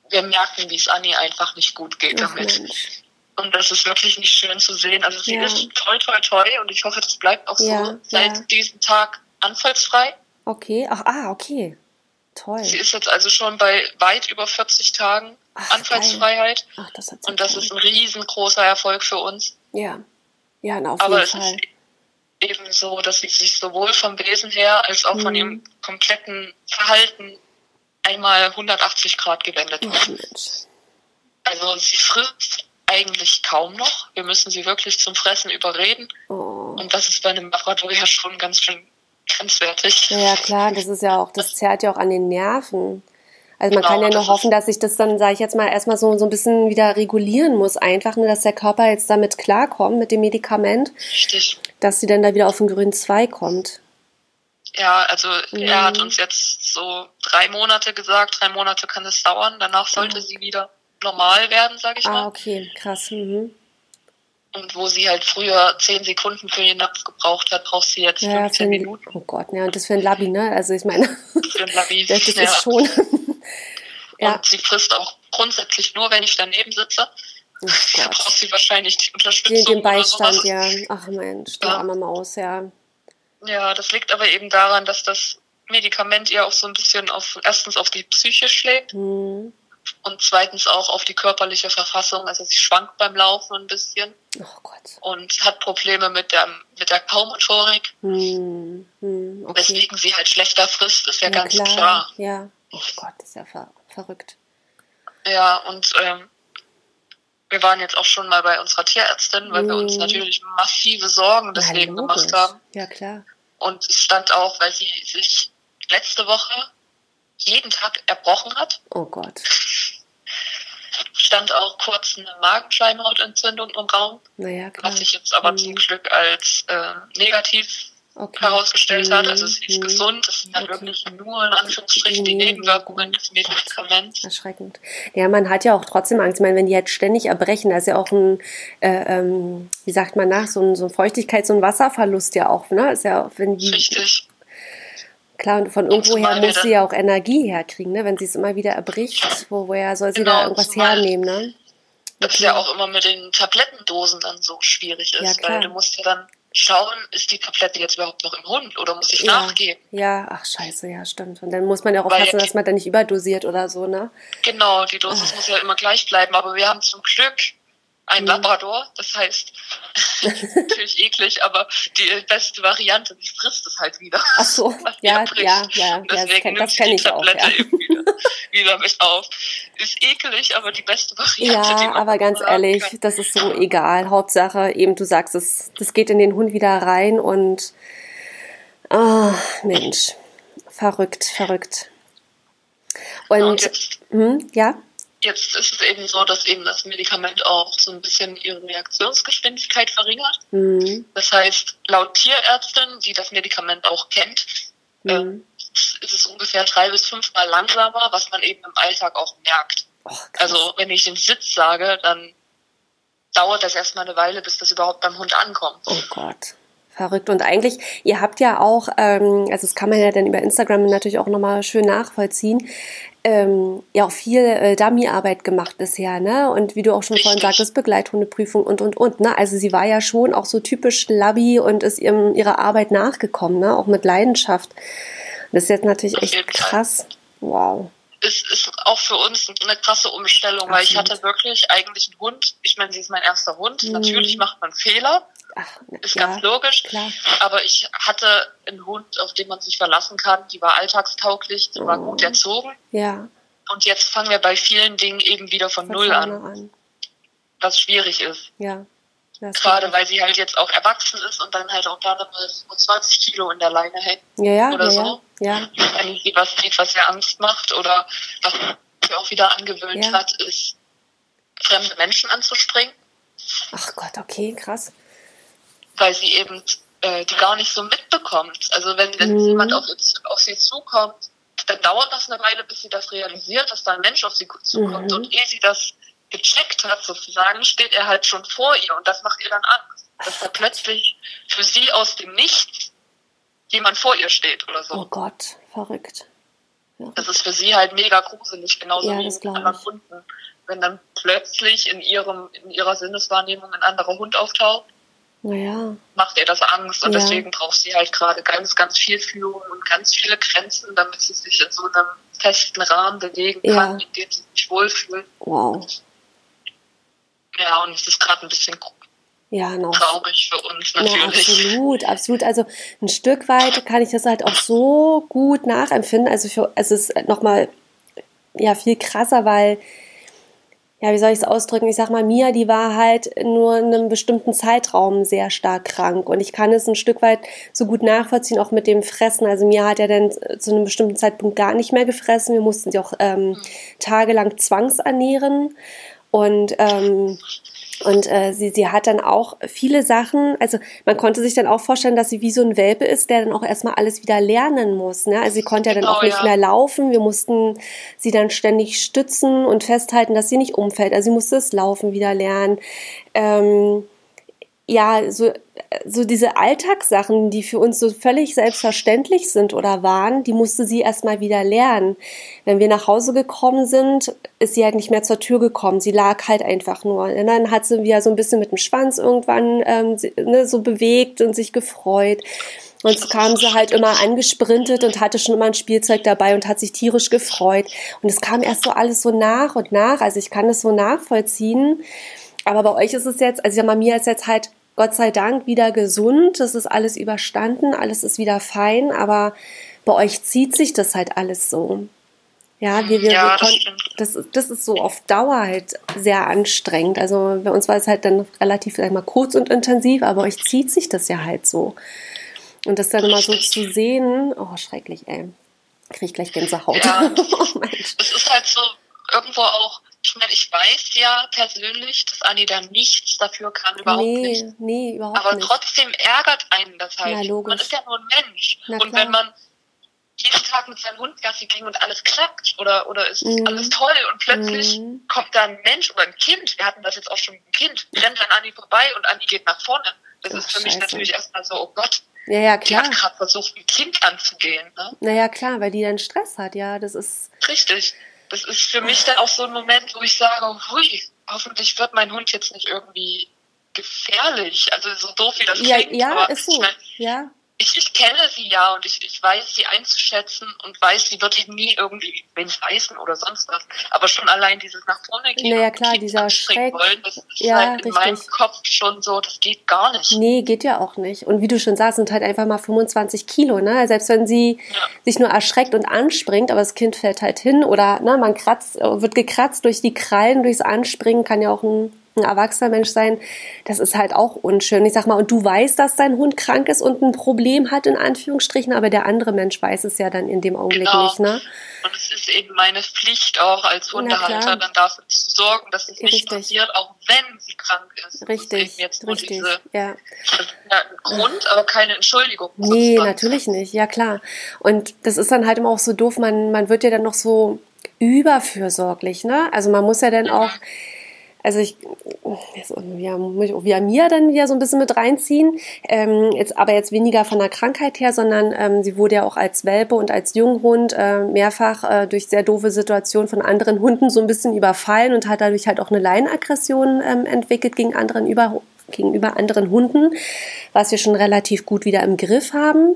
[SPEAKER 2] wir merken, wie es Anni einfach nicht gut geht Ach damit. Mensch. Und das ist wirklich nicht schön zu sehen. Also sie ja. ist toll, toll, toll und ich hoffe, das bleibt auch ja, so seit ja. diesem Tag anfallsfrei.
[SPEAKER 1] Okay, ach, ah, okay. toll.
[SPEAKER 2] Sie ist jetzt also schon bei weit über 40 Tagen Ach, Anfallsfreiheit.
[SPEAKER 1] Ach, das hat
[SPEAKER 2] Und das ist ein riesengroßer Erfolg für uns.
[SPEAKER 1] Ja, ja, na, auf
[SPEAKER 2] Aber
[SPEAKER 1] jeden Fall.
[SPEAKER 2] es ist eben so, dass sie sich sowohl vom Wesen her als auch mhm. von ihrem kompletten Verhalten einmal 180 Grad gewendet hat. also sie frisst eigentlich kaum noch. Wir müssen sie wirklich zum Fressen überreden. Oh. Und das ist bei einem Labrador ja schon ganz schön grenzwertig.
[SPEAKER 1] Ja, klar, das ist ja auch, das zerrt ja auch an den Nerven. Also man genau, kann ja nur hoffen, dass sich das dann, sage ich jetzt mal, erstmal so, so ein bisschen wieder regulieren muss, einfach, nur dass der Körper jetzt damit klarkommt mit dem Medikament.
[SPEAKER 2] Richtig.
[SPEAKER 1] Dass sie dann da wieder auf den grünen Zweig kommt.
[SPEAKER 2] Ja, also mhm. er hat uns jetzt so drei Monate gesagt, drei Monate kann es dauern, danach sollte mhm. sie wieder normal werden, sage ich
[SPEAKER 1] ah,
[SPEAKER 2] mal.
[SPEAKER 1] Ah, okay, krass. Mhm.
[SPEAKER 2] Und wo sie halt früher zehn Sekunden für den Napf gebraucht hat, braucht sie jetzt ja, 15 Minuten.
[SPEAKER 1] Oh Gott, ja, und das für ein Labi, ne? Also ich meine,
[SPEAKER 2] für ein Labi,
[SPEAKER 1] das, das ja. ist schon.
[SPEAKER 2] ja. Und sie frisst auch grundsätzlich nur, wenn ich daneben sitze. Oh da braucht sie wahrscheinlich die Unterstützung.
[SPEAKER 1] Den, den Beistand, ja. Ach Mensch, die ja. arme Maus, ja.
[SPEAKER 2] Ja, das liegt aber eben daran, dass das Medikament ihr auch so ein bisschen auf, erstens auf die Psyche schlägt. Mhm und zweitens auch auf die körperliche Verfassung. Also sie schwankt beim Laufen ein bisschen
[SPEAKER 1] oh Gott.
[SPEAKER 2] und hat Probleme mit der, mit der Kaumotorik,
[SPEAKER 1] hm, hm, okay.
[SPEAKER 2] weswegen sie halt schlechter frisst, ist ja, ja ganz
[SPEAKER 1] klar.
[SPEAKER 2] klar.
[SPEAKER 1] Ja, oh Gott, ist ja ver verrückt.
[SPEAKER 2] Ja, und ähm, wir waren jetzt auch schon mal bei unserer Tierärztin, weil hm. wir uns hm. natürlich massive Sorgen deswegen ja, gemacht haben.
[SPEAKER 1] Ja, klar.
[SPEAKER 2] Und es stand auch, weil sie sich letzte Woche jeden Tag erbrochen hat.
[SPEAKER 1] Oh Gott.
[SPEAKER 2] Stand auch kurz eine Magenschleimhautentzündung im Raum,
[SPEAKER 1] naja, klar.
[SPEAKER 2] was sich jetzt aber mhm. zum Glück als äh, negativ okay. herausgestellt mhm. hat. Also sie ist mhm. gesund. Es sind halt okay. wirklich nur in Anführungsstrichen die Nebenwirkungen des Medikaments.
[SPEAKER 1] Erschreckend. Ja, man hat ja auch trotzdem Angst. Ich meine, wenn die jetzt ständig erbrechen, da ist ja auch ein, äh, ähm, wie sagt man nach, so ein, so ein Feuchtigkeits- und Wasserverlust ja auch, ne? Ist ja, wenn die,
[SPEAKER 2] Richtig.
[SPEAKER 1] Klar, und von irgendwoher muss sie ja auch Energie herkriegen, ne? wenn sie es immer wieder erbricht. Wo, woher soll sie genau, da irgendwas hernehmen? Ne?
[SPEAKER 2] Das ist ja auch immer mit den Tablettendosen dann so schwierig ist, ja, weil du musst ja dann schauen, ist die Tablette jetzt überhaupt noch im Hund oder muss ich
[SPEAKER 1] ja,
[SPEAKER 2] nachgeben?
[SPEAKER 1] Ja, ach scheiße, ja, stimmt. Und dann muss man ja auch aufpassen, dass man da nicht überdosiert oder so, ne?
[SPEAKER 2] Genau, die Dosis ach. muss ja immer gleich bleiben, aber wir haben zum Glück ein mhm. Labrador. Das heißt, das ist natürlich eklig, aber die beste Variante, die frisst es halt wieder.
[SPEAKER 1] Ach so, ja, ja, ja, ja, das kenne
[SPEAKER 2] ich
[SPEAKER 1] auch. Ja.
[SPEAKER 2] Wieder, wieder mit auf. Ist eklig, aber die beste Variante.
[SPEAKER 1] Ja, aber ganz ehrlich, kann. das ist so egal. Hauptsache, eben du sagst es, das geht in den Hund wieder rein und ah, oh, Mensch, verrückt, verrückt. Und, und jetzt, hm, ja?
[SPEAKER 2] Jetzt ist es eben so, dass eben das Medikament auch so ein bisschen ihre Reaktionsgeschwindigkeit verringert. Mhm. Das heißt, laut Tierärztin, die das Medikament auch kennt, mhm. äh, ist es ungefähr drei bis fünfmal langsamer, was man eben im Alltag auch merkt. Oh, also wenn ich den Sitz sage, dann dauert das erstmal eine Weile, bis das überhaupt beim Hund ankommt.
[SPEAKER 1] Oh Gott. Verrückt. Und eigentlich, ihr habt ja auch, ähm, also das kann man ja dann über Instagram natürlich auch nochmal schön nachvollziehen, ähm, ja auch viel äh, Dummy-Arbeit gemacht bisher, ne? Und wie du auch schon vorhin sagtest, Begleithundeprüfung und und und, ne? Also sie war ja schon auch so typisch Labby und ist ihrem, ihrer Arbeit nachgekommen, ne? Auch mit Leidenschaft. Das ist jetzt natürlich echt krass. Wow.
[SPEAKER 2] Es ist auch für uns eine krasse Umstellung, Absolut. weil ich hatte wirklich eigentlich einen Hund. Ich meine, sie ist mein erster Hund. Mhm. Natürlich macht man Fehler. Ach, ist ja, ganz logisch.
[SPEAKER 1] Klar.
[SPEAKER 2] Aber ich hatte einen Hund, auf den man sich verlassen kann. Die war alltagstauglich, die oh. war gut erzogen.
[SPEAKER 1] Ja.
[SPEAKER 2] Und jetzt fangen wir bei vielen Dingen eben wieder von, von Null an, an, Was schwierig ist.
[SPEAKER 1] Ja.
[SPEAKER 2] Gerade weil sie halt jetzt auch erwachsen ist und dann halt auch gerade mal 20 Kilo in der Leine hängt.
[SPEAKER 1] Ja, ja,
[SPEAKER 2] oder
[SPEAKER 1] ja,
[SPEAKER 2] so.
[SPEAKER 1] Ja.
[SPEAKER 2] Wenn sie was sieht, was ihr Angst macht oder was sie auch wieder angewöhnt ja. hat, ist fremde Menschen anzuspringen.
[SPEAKER 1] Ach Gott, okay, krass
[SPEAKER 2] weil sie eben äh, die gar nicht so mitbekommt. Also wenn, wenn mhm. jemand auf, auf sie zukommt, dann dauert das eine Weile, bis sie das realisiert, dass da ein Mensch auf sie zukommt. Mhm. Und ehe sie das gecheckt hat, sozusagen, steht er halt schon vor ihr und das macht ihr dann Angst. Dass da plötzlich für sie aus dem Nichts jemand vor ihr steht oder so.
[SPEAKER 1] Oh Gott, verrückt.
[SPEAKER 2] Ja. Das ist für sie halt mega gruselig, genauso ja, wie mit anderen Hunden. Wenn dann plötzlich in ihrem, in ihrer Sinneswahrnehmung ein anderer Hund auftaucht
[SPEAKER 1] naja.
[SPEAKER 2] macht ihr das Angst und ja. deswegen braucht sie halt gerade ganz, ganz viel Führung und ganz viele Grenzen, damit sie sich in so einem festen Rahmen bewegen kann, in dem sie sich wohlfühlt. Wow. Ja, und es ist gerade ein bisschen ja, noch. traurig für uns natürlich.
[SPEAKER 1] Ja, absolut, absolut. Also ein Stück weit kann ich das halt auch so gut nachempfinden. Also für, es ist nochmal ja viel krasser, weil ja, wie soll ich es ausdrücken? Ich sag mal, Mia, die war halt nur in einem bestimmten Zeitraum sehr stark krank. Und ich kann es ein Stück weit so gut nachvollziehen, auch mit dem Fressen. Also Mia hat ja dann zu einem bestimmten Zeitpunkt gar nicht mehr gefressen. Wir mussten sie auch ähm, tagelang zwangsernähren. Und ähm, und äh, sie, sie hat dann auch viele Sachen, also man konnte sich dann auch vorstellen, dass sie wie so ein Welpe ist, der dann auch erstmal alles wieder lernen muss. Ne? Also sie konnte ja dann genau, auch nicht ja. mehr laufen. Wir mussten sie dann ständig stützen und festhalten, dass sie nicht umfällt. Also sie musste das Laufen wieder lernen. Ähm, ja, so, so diese Alltagssachen, die für uns so völlig selbstverständlich sind oder waren, die musste sie erstmal wieder lernen. Wenn wir nach Hause gekommen sind, ist sie halt nicht mehr zur Tür gekommen. Sie lag halt einfach nur. Und dann hat sie wieder so ein bisschen mit dem Schwanz irgendwann ähm, ne, so bewegt und sich gefreut. Und so kam sie halt immer angesprintet und hatte schon immer ein Spielzeug dabei und hat sich tierisch gefreut. Und es kam erst so alles so nach und nach. Also ich kann das so nachvollziehen. Aber bei euch ist es jetzt, also ja, Mami ist jetzt halt Gott sei Dank wieder gesund, das ist alles überstanden, alles ist wieder fein, aber bei euch zieht sich das halt alles so. Ja, wir, wir, ja, wir das, das, das ist so auf Dauer halt sehr anstrengend. Also bei uns war es halt dann relativ sag mal, kurz und intensiv, aber euch zieht sich das ja halt so. Und das dann immer so zu sehen, oh, schrecklich, ey. Kriege ich gleich Gänsehaut. Ja,
[SPEAKER 2] oh, es ist halt so irgendwo auch ich meine, ich weiß ja persönlich, dass Anni da nichts dafür kann, überhaupt nee, nicht. Nee, überhaupt Aber nicht. trotzdem ärgert einen das halt. Na, logisch. Man ist ja nur ein Mensch. Na, und wenn man jeden Tag mit seinem Hund Gassi ging und alles klappt oder, oder ist mm. alles toll und plötzlich mm. kommt da ein Mensch oder ein Kind, wir hatten das jetzt auch schon mit einem Kind, rennt an Anni vorbei und Anni geht nach vorne. Das Ach, ist für mich Scheiße. natürlich erstmal so, oh Gott,
[SPEAKER 1] ja, ja, klar.
[SPEAKER 2] Die hat gerade versucht, ein Kind anzugehen. Ne?
[SPEAKER 1] Naja, klar, weil die dann Stress hat, ja. Das ist.
[SPEAKER 2] Richtig das ist für mich dann auch so ein Moment, wo ich sage, hui, hoffentlich wird mein Hund jetzt nicht irgendwie gefährlich. Also so doof wie das klingt.
[SPEAKER 1] Ja, ja ist so. Ich mein, ja
[SPEAKER 2] ich, ich kenne sie ja und ich, ich weiß sie einzuschätzen und weiß, sie wird ihn nie irgendwie beißen oder sonst was. Aber schon allein dieses nach vorne gehen
[SPEAKER 1] naja, klar, dieser Schreck.
[SPEAKER 2] wollen, das ist ja, halt in richtig. meinem Kopf schon so, das geht gar nicht.
[SPEAKER 1] Nee, geht ja auch nicht. Und wie du schon sagst, sind halt einfach mal 25 Kilo, ne? Selbst wenn sie ja. sich nur erschreckt und anspringt, aber das Kind fällt halt hin oder ne, man kratzt, wird gekratzt durch die Krallen, durchs Anspringen, kann ja auch ein ein erwachsener Mensch sein, das ist halt auch unschön. Ich sag mal, und du weißt, dass dein Hund krank ist und ein Problem hat, in Anführungsstrichen, aber der andere Mensch weiß es ja dann in dem Augenblick genau. nicht, ne?
[SPEAKER 2] Und es ist eben meine Pflicht auch als Hundehalter, dann dafür zu sorgen, dass es nicht passiert, auch wenn sie krank ist.
[SPEAKER 1] Richtig, jetzt richtig, diese, ja.
[SPEAKER 2] Das ist ja ein Grund, aber keine Entschuldigung.
[SPEAKER 1] Nee, natürlich nicht, ja klar. Und das ist dann halt immer auch so doof, man, man wird ja dann noch so überfürsorglich, ne? Also man muss ja dann mhm. auch also ich, ja, muss ich auch wieder mir dann wieder so ein bisschen mit reinziehen. Ähm, jetzt, aber jetzt weniger von der Krankheit her, sondern ähm, sie wurde ja auch als Welpe und als Junghund äh, mehrfach äh, durch sehr doofe Situationen von anderen Hunden so ein bisschen überfallen und hat dadurch halt auch eine Leinenaggression ähm, entwickelt gegen anderen über, gegenüber anderen Hunden, was wir schon relativ gut wieder im Griff haben.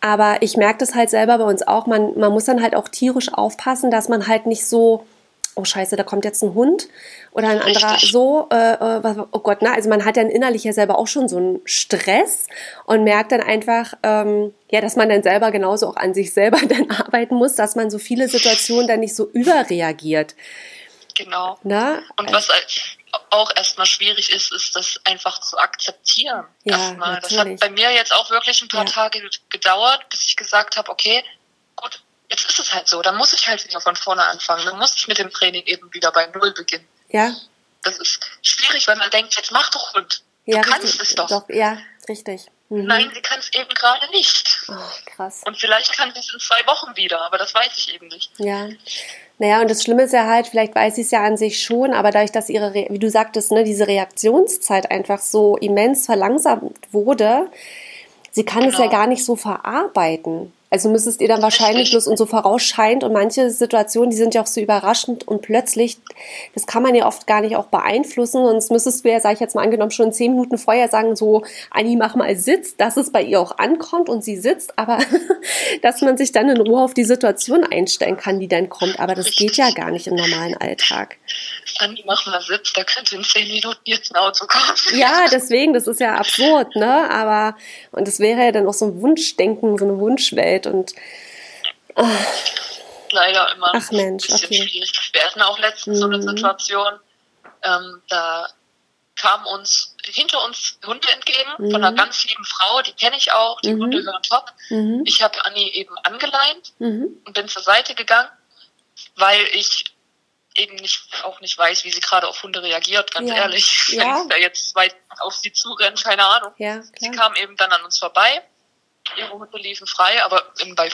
[SPEAKER 1] Aber ich merke das halt selber bei uns auch. Man, man muss dann halt auch tierisch aufpassen, dass man halt nicht so oh scheiße, da kommt jetzt ein Hund oder ein anderer so, äh, äh oh Gott, na, also man hat dann innerlich ja selber auch schon so einen Stress und merkt dann einfach, ähm, ja, dass man dann selber genauso auch an sich selber dann arbeiten muss, dass man so viele Situationen dann nicht so überreagiert.
[SPEAKER 2] Genau. Na? Und was auch erstmal schwierig ist, ist das einfach zu akzeptieren. Ja, erstmal. Das hat bei mir jetzt auch wirklich ein paar ja. Tage gedauert, bis ich gesagt habe, okay, jetzt ist es halt so, dann muss ich halt wieder von vorne anfangen. Dann muss ich mit dem Training eben wieder bei Null beginnen.
[SPEAKER 1] Ja.
[SPEAKER 2] Das ist schwierig, weil man denkt, jetzt mach doch Hund. Du ja, kannst
[SPEAKER 1] richtig.
[SPEAKER 2] es doch.
[SPEAKER 1] doch. Ja, richtig.
[SPEAKER 2] Mhm. Nein, sie kann es eben gerade nicht.
[SPEAKER 1] Oh, krass.
[SPEAKER 2] Und vielleicht kann sie es in zwei Wochen wieder, aber das weiß ich eben nicht.
[SPEAKER 1] Ja. Naja, und das Schlimme ist ja halt, vielleicht weiß sie es ja an sich schon, aber dadurch, dass ihre, wie du sagtest, ne, diese Reaktionszeit einfach so immens verlangsamt wurde, sie kann genau. es ja genau. gar nicht so verarbeiten. Also müsstest ihr dann wahrscheinlich bloß und so vorausscheint und manche Situationen, die sind ja auch so überraschend und plötzlich, das kann man ja oft gar nicht auch beeinflussen. Sonst müsstest du ja, sag ich jetzt mal angenommen, schon zehn Minuten vorher sagen, so, Anni, mach mal Sitz, dass es bei ihr auch ankommt und sie sitzt, aber dass man sich dann in Ruhe auf die Situation einstellen kann, die dann kommt. Aber das geht ja gar nicht im normalen Alltag.
[SPEAKER 2] Anni, mach mal Sitz, da könnte in zehn Minuten jetzt ein Auto kommen.
[SPEAKER 1] Ja, deswegen, das ist ja absurd, ne? Aber, und das wäre ja dann auch so ein Wunschdenken, so eine Wunschwelt und.
[SPEAKER 2] Ach. Leider immer
[SPEAKER 1] Ach, Mensch,
[SPEAKER 2] ein bisschen
[SPEAKER 1] okay.
[SPEAKER 2] schwierig. Wir hatten auch letztens mhm. so eine mhm. Situation, ähm, da kamen uns hinter uns Hunde entgegen mhm. von einer mhm. ganz lieben Frau, die kenne ich auch, die mhm. Hunde hören top. Mhm. Ich habe Anni eben angeleint mhm. und bin zur Seite gegangen, weil ich eben nicht auch nicht weiß, wie sie gerade auf Hunde reagiert, ganz ja. ehrlich. Ja. Wenn da jetzt weit auf sie zurennt, keine Ahnung.
[SPEAKER 1] Ja,
[SPEAKER 2] sie kam eben dann an uns vorbei. Ihre Hunde liefen frei, aber bei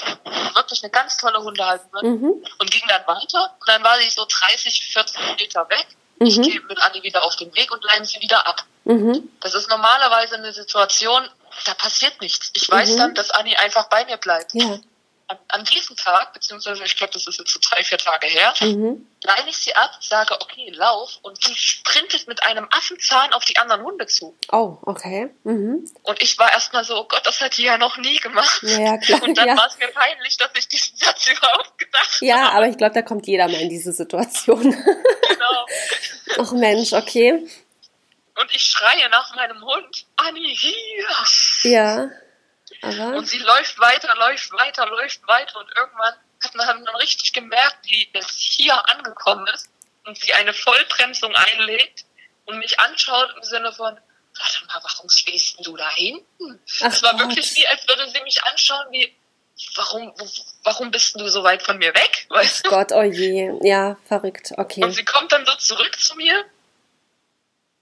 [SPEAKER 2] wirklich eine ganz tolle Hundehalterin mhm. und ging dann weiter. Und dann war sie so 30, 40 Meter weg Mhm. Ich gehe mit Anni wieder auf den Weg und leine sie wieder ab. Mhm. Das ist normalerweise eine Situation, da passiert nichts. Ich weiß mhm. dann, dass Anni einfach bei mir bleibt. Ja an, an diesem Tag, beziehungsweise ich glaube, das ist jetzt so drei, vier Tage her, mhm. leine ich sie ab, sage, okay, lauf und sie sprintet mit einem Affenzahn auf die anderen Hunde zu.
[SPEAKER 1] Oh, okay. Mhm.
[SPEAKER 2] Und ich war erstmal so, oh Gott, das hat die ja noch nie gemacht.
[SPEAKER 1] Ja, klar.
[SPEAKER 2] Und dann
[SPEAKER 1] ja.
[SPEAKER 2] war es mir peinlich, dass ich diesen Satz überhaupt gedacht
[SPEAKER 1] ja, habe. Ja, aber ich glaube, da kommt jeder mal in diese Situation. Genau. Ach Mensch, okay.
[SPEAKER 2] Und ich schreie nach meinem Hund, Anni, hier.
[SPEAKER 1] Ja. Aber
[SPEAKER 2] und sie läuft weiter, läuft weiter, läuft weiter und irgendwann hat man dann richtig gemerkt, wie es hier angekommen ist und sie eine Vollbremsung einlegt und mich anschaut im Sinne von, warte mal, warum stehst du da hinten? es war Gott. wirklich wie, als würde sie mich anschauen, wie, warum, warum bist du so weit von mir weg?
[SPEAKER 1] Weißt du? Gott, oh je, ja, verrückt, okay.
[SPEAKER 2] Und sie kommt dann so zurück zu mir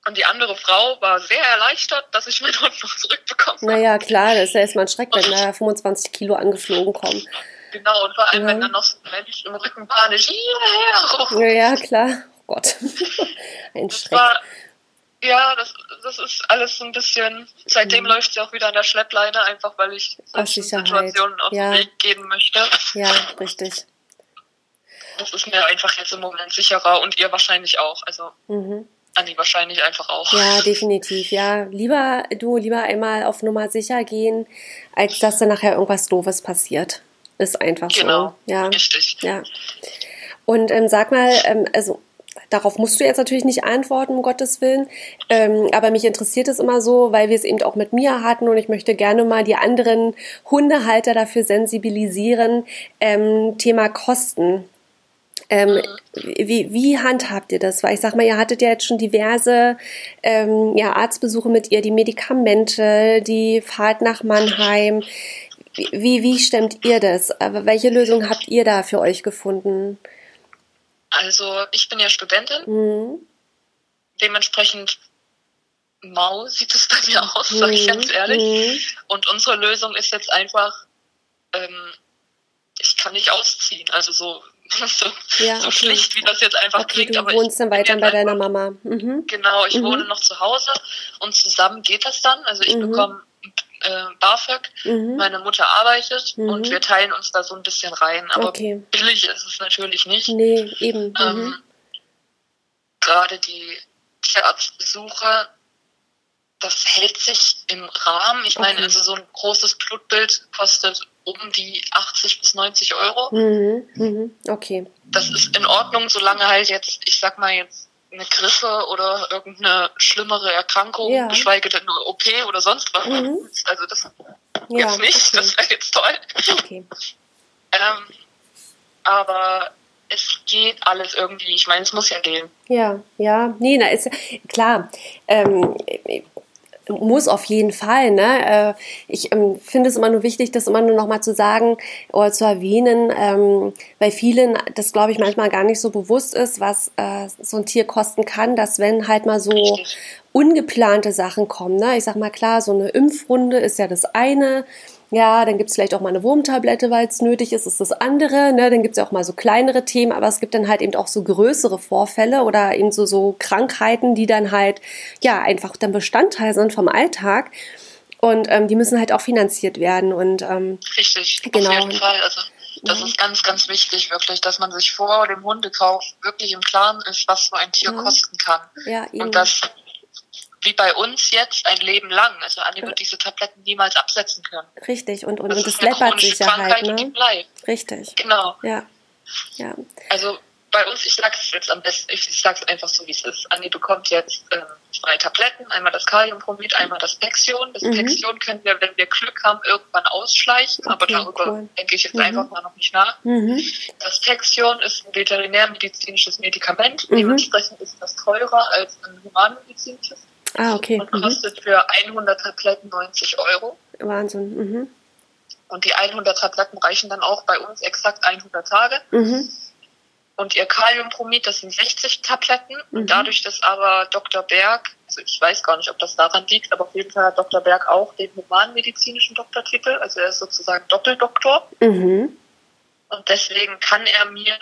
[SPEAKER 2] und die andere Frau war sehr erleichtert, dass ich meinen Hund noch zurückbekommen habe.
[SPEAKER 1] Naja, klar, das ist ja erstmal ein Schreck, wenn da 25 Kilo angeflogen kommen.
[SPEAKER 2] Genau, und vor allem, ja. wenn dann noch so ein Mensch im Rücken panisch hierher
[SPEAKER 1] Ja, ja, klar. Oh Gott. ein
[SPEAKER 2] das
[SPEAKER 1] Schreck.
[SPEAKER 2] War, ja, das, das ist alles so ein bisschen. Seitdem mhm. läuft sie auch wieder an der Schleppleine, einfach weil ich
[SPEAKER 1] solchen
[SPEAKER 2] Situationen auf ja. den Weg gehen möchte.
[SPEAKER 1] Ja, richtig.
[SPEAKER 2] Das ist mir einfach jetzt im Moment sicherer und ihr wahrscheinlich auch. Also. Mhm. Anni wahrscheinlich einfach auch.
[SPEAKER 1] Ja, definitiv. Ja, lieber du, lieber einmal auf Nummer sicher gehen, als dass da nachher irgendwas Doofes passiert. Ist einfach
[SPEAKER 2] genau,
[SPEAKER 1] so. Ja,
[SPEAKER 2] richtig.
[SPEAKER 1] Ja. Und ähm, sag mal, ähm, also darauf musst du jetzt natürlich nicht antworten, um Gottes Willen. Ähm, aber mich interessiert es immer so, weil wir es eben auch mit Mia hatten und ich möchte gerne mal die anderen Hundehalter dafür sensibilisieren. Ähm, Thema Kosten. Ähm, wie, wie handhabt ihr das? Weil ich sag mal, ihr hattet ja jetzt schon diverse ähm, ja, Arztbesuche mit ihr, die Medikamente, die Fahrt nach Mannheim. Wie, wie stemmt ihr das? Aber welche Lösung habt ihr da für euch gefunden?
[SPEAKER 2] Also, ich bin ja Studentin. Mhm. Dementsprechend mau sieht es bei mir aus, mhm. sage ich ganz ehrlich. Mhm. Und unsere Lösung ist jetzt einfach, ähm, ich kann nicht ausziehen. Also so so, ja, so schlicht, wie das jetzt einfach okay, klingt.
[SPEAKER 1] Du aber wohnst dann weiter bei deiner Mama.
[SPEAKER 2] Mhm. Genau, ich mhm. wohne noch zu Hause und zusammen geht das dann. Also ich mhm. bekomme äh, BAföG, mhm. meine Mutter arbeitet mhm. und wir teilen uns da so ein bisschen rein. Aber okay. billig ist es natürlich nicht.
[SPEAKER 1] Nee, eben.
[SPEAKER 2] Ähm, mhm. Gerade die Tierarztbesuche, das hält sich im Rahmen. Ich okay. meine, also so ein großes Blutbild kostet um die 80 bis 90 Euro.
[SPEAKER 1] Mhm, mhm, okay.
[SPEAKER 2] Das ist in Ordnung, solange halt jetzt, ich sag mal jetzt, eine Grippe oder irgendeine schlimmere Erkrankung, ja. geschweige denn nur OP oder sonst was. Mhm. Also das ja, jetzt nicht, okay. das wäre jetzt toll.
[SPEAKER 1] Okay.
[SPEAKER 2] Ähm, aber es geht alles irgendwie. Ich meine, es muss ja gehen.
[SPEAKER 1] Ja, ja, nee, na ist klar. Ähm, muss auf jeden Fall. Ne? Äh, ich ähm, finde es immer nur wichtig, das immer nur noch mal zu sagen oder zu erwähnen, ähm, weil vielen das, glaube ich, manchmal gar nicht so bewusst ist, was äh, so ein Tier kosten kann, dass wenn halt mal so ungeplante Sachen kommen. Ne? Ich sag mal klar, so eine Impfrunde ist ja das eine. Ja, dann gibt es vielleicht auch mal eine Wurmtablette, weil es nötig ist, ist das andere. Ne? Dann gibt es ja auch mal so kleinere Themen, aber es gibt dann halt eben auch so größere Vorfälle oder eben so, so Krankheiten, die dann halt ja einfach dann Bestandteil sind vom Alltag. Und ähm, die müssen halt auch finanziert werden. Und, ähm,
[SPEAKER 2] Richtig, genau. auf jeden Fall. Also das ja. ist ganz, ganz wichtig, wirklich, dass man sich vor dem Hundekauf wirklich im Klaren ist, was so ein Tier ja. kosten kann. Ja, eben. Und das wie bei uns jetzt ein Leben lang. Also Anni wird diese Tabletten niemals absetzen können.
[SPEAKER 1] Richtig, und, und, das und es läppert sich ja halt, ne?
[SPEAKER 2] Die bleibt.
[SPEAKER 1] Richtig.
[SPEAKER 2] Genau.
[SPEAKER 1] Ja. ja.
[SPEAKER 2] Also bei uns, ich sage es jetzt am besten, ich, ich sage es einfach so, wie es ist. Anni bekommt jetzt ähm, zwei Tabletten, einmal das Kaliumpromid, einmal das Pexion. Das mhm. Pexion können wir, wenn wir Glück haben, irgendwann ausschleichen, okay, aber darüber cool. denke ich jetzt mhm. einfach mal noch nicht nach. Mhm. Das Pexion ist ein veterinärmedizinisches Medikament, mhm. dementsprechend ist das teurer als ein humanmedizinisches.
[SPEAKER 1] Ah, okay.
[SPEAKER 2] Und kostet mhm. für 100 Tabletten 90 Euro.
[SPEAKER 1] Wahnsinn. Mhm.
[SPEAKER 2] Und die 100 Tabletten reichen dann auch bei uns exakt 100 Tage. Mhm. Und ihr Kaliumpromid, das sind 60 Tabletten. Und mhm. dadurch, dass aber Dr. Berg, also ich weiß gar nicht, ob das daran liegt, aber auf jeden Fall hat Dr. Berg auch den humanmedizinischen Doktortitel. Also er ist sozusagen Doppeldoktor. Mhm. Und deswegen kann er mir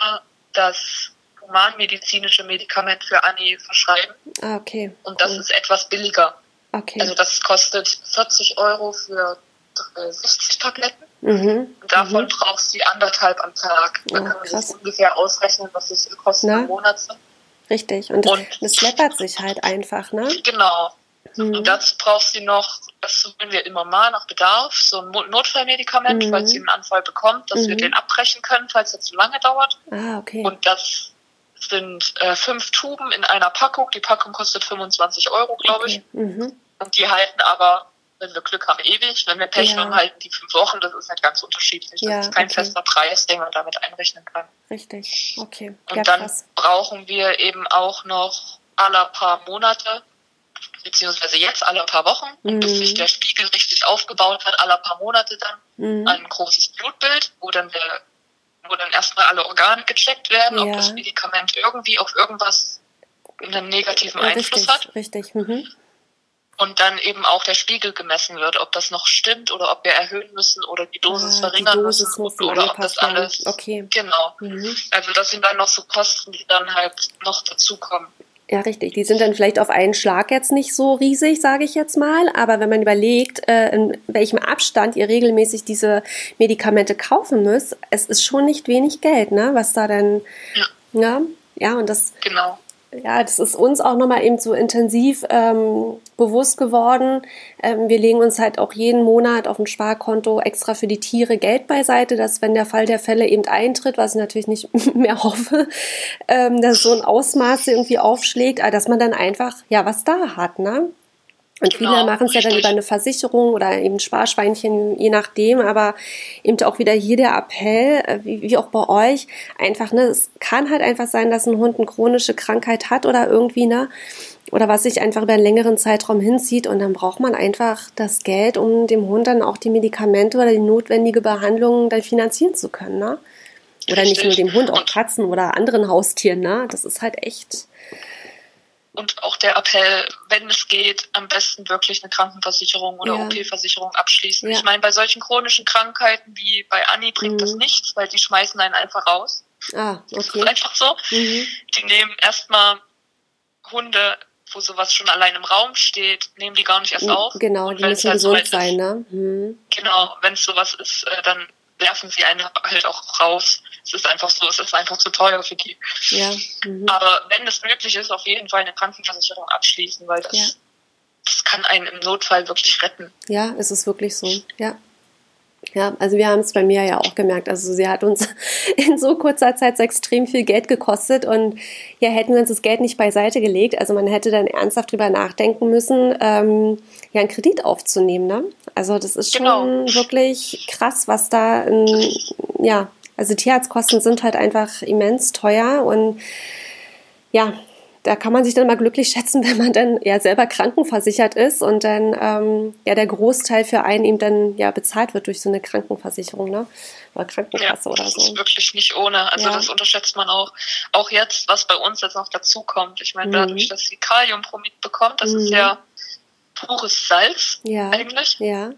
[SPEAKER 2] das humanmedizinische Medikament für Anni verschreiben.
[SPEAKER 1] Ah, okay.
[SPEAKER 2] Und das cool. ist etwas billiger.
[SPEAKER 1] Okay.
[SPEAKER 2] Also das kostet 40 Euro für 60 äh, Tabletten. Mhm. Und davon mhm. brauchst du anderthalb am Tag. Dann oh, kann man sich ungefähr ausrechnen, was das Kosten im Monat sind.
[SPEAKER 1] Richtig. Und, und das läppert sich halt einfach, ne?
[SPEAKER 2] Genau. Mhm. Und dazu brauchst du noch, das holen wir immer mal nach Bedarf, so ein Notfallmedikament, mhm. falls sie einen Anfall bekommt, dass wir mhm. den abbrechen können, falls es zu lange dauert.
[SPEAKER 1] Ah, okay.
[SPEAKER 2] Und das sind äh, fünf Tuben in einer Packung. Die Packung kostet 25 Euro, glaube okay. ich. Mhm. Und die halten aber, wenn wir Glück haben, ewig. Wenn wir Pech ja. haben, halten die fünf Wochen. Das ist halt ganz unterschiedlich. Das ja, ist kein okay. fester Preis, den man damit einrechnen kann.
[SPEAKER 1] Richtig, okay.
[SPEAKER 2] Und ja, dann krass. brauchen wir eben auch noch alle paar Monate beziehungsweise jetzt alle paar Wochen, mhm. bis sich der Spiegel richtig aufgebaut hat, alle paar Monate dann mhm. ein großes Blutbild, wo dann der wo dann erstmal alle Organe gecheckt werden, ja. ob das Medikament irgendwie auf irgendwas einen negativen Einfluss
[SPEAKER 1] richtig,
[SPEAKER 2] hat.
[SPEAKER 1] Richtig. Mhm.
[SPEAKER 2] Und dann eben auch der Spiegel gemessen wird, ob das noch stimmt oder ob wir erhöhen müssen oder die Dosis
[SPEAKER 1] ja,
[SPEAKER 2] verringern
[SPEAKER 1] die Dosis
[SPEAKER 2] müssen oder ob das alles.
[SPEAKER 1] Okay.
[SPEAKER 2] Genau. Mhm. Also das sind dann noch so Kosten, die dann halt noch dazukommen.
[SPEAKER 1] Ja, richtig. Die sind dann vielleicht auf einen Schlag jetzt nicht so riesig, sage ich jetzt mal. Aber wenn man überlegt, äh, in welchem Abstand ihr regelmäßig diese Medikamente kaufen müsst, es ist schon nicht wenig Geld, ne? Was da dann. Ja. Ja, ja und das.
[SPEAKER 2] Genau
[SPEAKER 1] ja, das ist uns auch nochmal eben so intensiv ähm, bewusst geworden. Ähm, wir legen uns halt auch jeden Monat auf ein Sparkonto extra für die Tiere Geld beiseite, dass wenn der Fall der Fälle eben eintritt, was ich natürlich nicht mehr hoffe, ähm, dass so ein Ausmaß irgendwie aufschlägt, dass man dann einfach ja was da hat, ne? Und viele genau, machen es ja dann über eine Versicherung oder eben Sparschweinchen, je nachdem, aber eben auch wieder hier der Appell, äh, wie, wie auch bei euch, einfach, ne, es kann halt einfach sein, dass ein Hund eine chronische Krankheit hat oder irgendwie, ne, oder was sich einfach über einen längeren Zeitraum hinzieht und dann braucht man einfach das Geld, um dem Hund dann auch die Medikamente oder die notwendige Behandlung dann finanzieren zu können, ne? Oder nicht nur dem Hund, auch Katzen oder anderen Haustieren, ne? Das ist halt echt,
[SPEAKER 2] und auch der Appell, wenn es geht, am besten wirklich eine Krankenversicherung oder ja. OP-Versicherung abschließen. Ja. Ich meine, bei solchen chronischen Krankheiten wie bei Anni bringt mhm. das nichts, weil die schmeißen einen einfach raus.
[SPEAKER 1] Ah, okay. Das
[SPEAKER 2] ist einfach so. Mhm. Die nehmen erstmal Hunde, wo sowas schon allein im Raum steht, nehmen die gar nicht erst auf.
[SPEAKER 1] Genau, die müssen halt gesund sein, ne? Mhm.
[SPEAKER 2] Genau, wenn es sowas ist, äh, dann werfen sie einen halt auch raus. Es ist einfach so, es ist einfach zu teuer für die.
[SPEAKER 1] Ja. Mhm.
[SPEAKER 2] Aber wenn es möglich ist, auf jeden Fall eine Krankenversicherung abschließen, weil das, ja. das kann einen im Notfall wirklich retten.
[SPEAKER 1] Ja, es ist wirklich so, ja. Ja, also wir haben es bei mir ja auch gemerkt. Also sie hat uns in so kurzer Zeit so extrem viel Geld gekostet und ja, hätten wir uns das Geld nicht beiseite gelegt. Also man hätte dann ernsthaft drüber nachdenken müssen, ähm, ja, einen Kredit aufzunehmen. Ne? Also das ist schon genau. wirklich krass, was da, in, ja, also Tierarztkosten sind halt einfach immens teuer und ja, da kann man sich dann mal glücklich schätzen, wenn man dann ja selber krankenversichert ist und dann ähm, ja der Großteil für einen eben dann ja bezahlt wird durch so eine Krankenversicherung, ne? Oder Krankenkasse
[SPEAKER 2] ja,
[SPEAKER 1] oder
[SPEAKER 2] so.
[SPEAKER 1] Das
[SPEAKER 2] ist wirklich nicht ohne. Also ja. das unterschätzt man auch. Auch jetzt, was bei uns jetzt noch dazu kommt. Ich meine, mhm. dadurch, dass sie Kaliumpromid bekommt, das mhm. ist ja pures Salz
[SPEAKER 1] ja.
[SPEAKER 2] eigentlich.
[SPEAKER 1] Ja.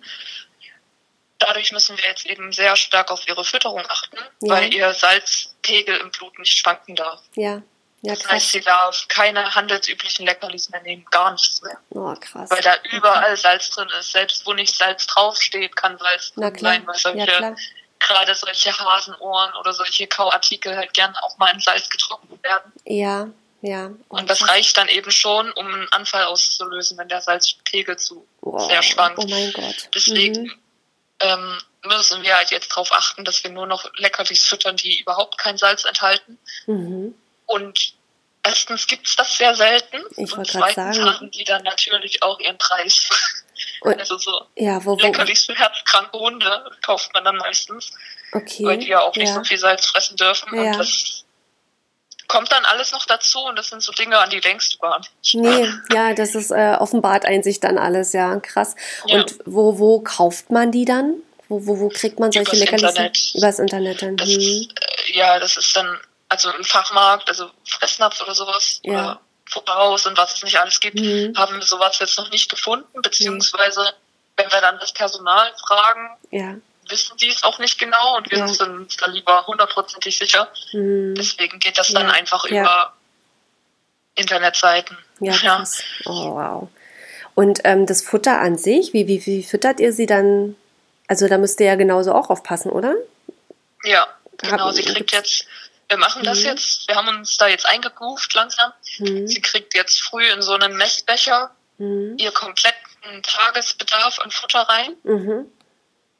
[SPEAKER 2] Dadurch müssen wir jetzt eben sehr stark auf ihre Fütterung achten, ja. weil ihr Salzpegel im Blut nicht schwanken darf.
[SPEAKER 1] Ja.
[SPEAKER 2] Ja, das heißt, sie darf keine handelsüblichen Leckerlis mehr nehmen, gar nichts mehr. Oh, krass. Weil da überall Salz drin ist. Selbst wo nicht Salz draufsteht, kann Salz drin sein, weil solche, ja, gerade solche Hasenohren oder solche Kauartikel halt gerne auch mal in Salz getrocknet werden.
[SPEAKER 1] Ja, ja.
[SPEAKER 2] Oh, und das krass. reicht dann eben schon, um einen Anfall auszulösen, wenn der Salzpegel zu wow. sehr schwankt.
[SPEAKER 1] Oh mein Gott.
[SPEAKER 2] Deswegen mhm. ähm, müssen wir halt jetzt darauf achten, dass wir nur noch Leckerlis füttern, die überhaupt kein Salz enthalten. Mhm. Und erstens gibt es das sehr selten. Ich und zweitens sagen. haben die dann natürlich auch ihren Preis. Und, also so
[SPEAKER 1] ja, wo, wo,
[SPEAKER 2] Leckerlis für herzkranke Hunde kauft man dann meistens. Okay. Weil die ja auch nicht ja. so viel Salz fressen dürfen. Ja. Und das kommt dann alles noch dazu und das sind so Dinge, an die denkst du gar nicht.
[SPEAKER 1] Nee, ja, das ist äh, offenbart einzig dann alles, ja, krass. Ja. Und wo, wo kauft man die dann? Wo, wo, wo kriegt man solche Übers Leckerlis? Internet. Übers Internet dann.
[SPEAKER 2] Das hm. ist, äh, ja, das ist dann also im Fachmarkt, also Fressnapf oder sowas, ja. oder Futterhaus und was es nicht alles gibt, mhm. haben wir sowas jetzt noch nicht gefunden, beziehungsweise wenn wir dann das Personal fragen, ja. wissen die es auch nicht genau und wir ja. sind uns da lieber hundertprozentig sicher. Mhm. Deswegen geht das dann einfach über Internetseiten.
[SPEAKER 1] Ja, krass. Oh, wow. Und ähm, das Futter an sich, wie, wie, wie füttert ihr sie dann? Also da müsst ihr ja genauso auch aufpassen, oder?
[SPEAKER 2] Ja, genau. Sie kriegt jetzt wir machen das mhm. jetzt, wir haben uns da jetzt eingegroovt langsam. Mhm. Sie kriegt jetzt früh in so einen Messbecher mhm. ihr kompletten Tagesbedarf an Futter rein. Mhm.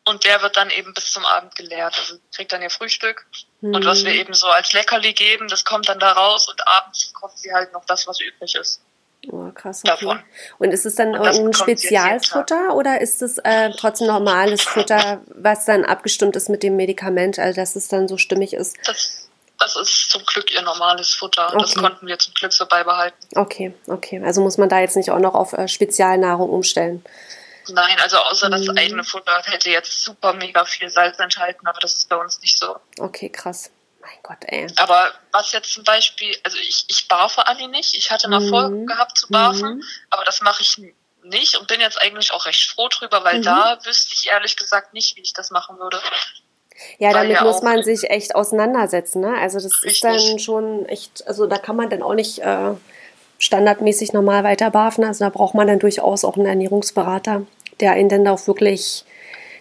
[SPEAKER 2] Und der wird dann eben bis zum Abend geleert. Also sie kriegt dann ihr Frühstück. Und was wir mhm. eben so als Leckerli geben, das kommt dann da raus und abends kocht sie halt noch das, was übrig ist.
[SPEAKER 1] Oh, krass. Okay. Davon. Und ist es dann ein Spezialfutter oder ist es äh, trotzdem normales Futter, was dann abgestimmt ist mit dem Medikament, also dass es dann so stimmig ist?
[SPEAKER 2] Das das ist zum Glück ihr normales Futter. Okay. Das konnten wir zum Glück so beibehalten.
[SPEAKER 1] Okay, okay. Also muss man da jetzt nicht auch noch auf äh, Spezialnahrung umstellen.
[SPEAKER 2] Nein, also außer das mhm. eigene Futter hätte jetzt super mega viel Salz enthalten, aber das ist bei uns nicht so.
[SPEAKER 1] Okay, krass. Mein Gott, ey.
[SPEAKER 2] Aber was jetzt zum Beispiel, also ich, ich barfe Anni nicht. Ich hatte mal mhm. vor gehabt zu barfen, mhm. aber das mache ich nicht und bin jetzt eigentlich auch recht froh drüber, weil mhm. da wüsste ich ehrlich gesagt nicht, wie ich das machen würde.
[SPEAKER 1] Ja, damit ja muss man sich echt auseinandersetzen. Ne? Also das richtig. ist dann schon echt, also da kann man dann auch nicht äh, standardmäßig normal weiter barfen. Also da braucht man dann durchaus auch einen Ernährungsberater, der einen dann auch wirklich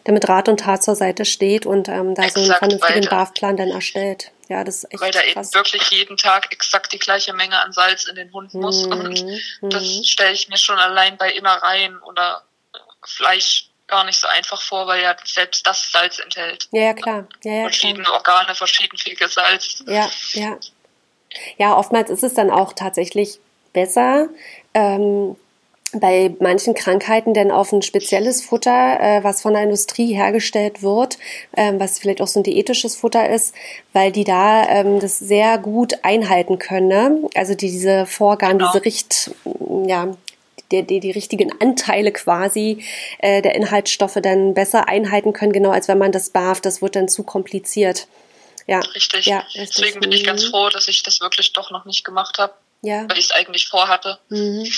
[SPEAKER 1] der mit Rat und Tat zur Seite steht und ähm, da exakt, so einen vernünftigen Barfplan dann erstellt. Ja, das ist echt
[SPEAKER 2] Weil da krass. eben wirklich jeden Tag exakt die gleiche Menge an Salz in den Hund muss. Mhm. Und das mhm. stelle ich mir schon allein bei Innereien oder Fleisch gar nicht so einfach vor, weil ja selbst das Salz enthält.
[SPEAKER 1] Ja, ja klar. Ja, ja,
[SPEAKER 2] verschiedene klar. Organe, verschiedenfähiges Salz.
[SPEAKER 1] Ja, ja. Ja, oftmals ist es dann auch tatsächlich besser, ähm, bei manchen Krankheiten denn auf ein spezielles Futter, äh, was von der Industrie hergestellt wird, ähm, was vielleicht auch so ein diätisches Futter ist, weil die da ähm, das sehr gut einhalten können. Ne? Also die, diese Vorgaben, genau. diese Richt, ja, die, die, die richtigen Anteile quasi äh, der Inhaltsstoffe dann besser einhalten können, genau als wenn man das barf. Das wird dann zu kompliziert. Ja,
[SPEAKER 2] richtig. Ja, richtig. Deswegen bin ich ganz mhm. froh, dass ich das wirklich doch noch nicht gemacht habe, ja. weil ich es eigentlich vorhatte.
[SPEAKER 1] Mhm.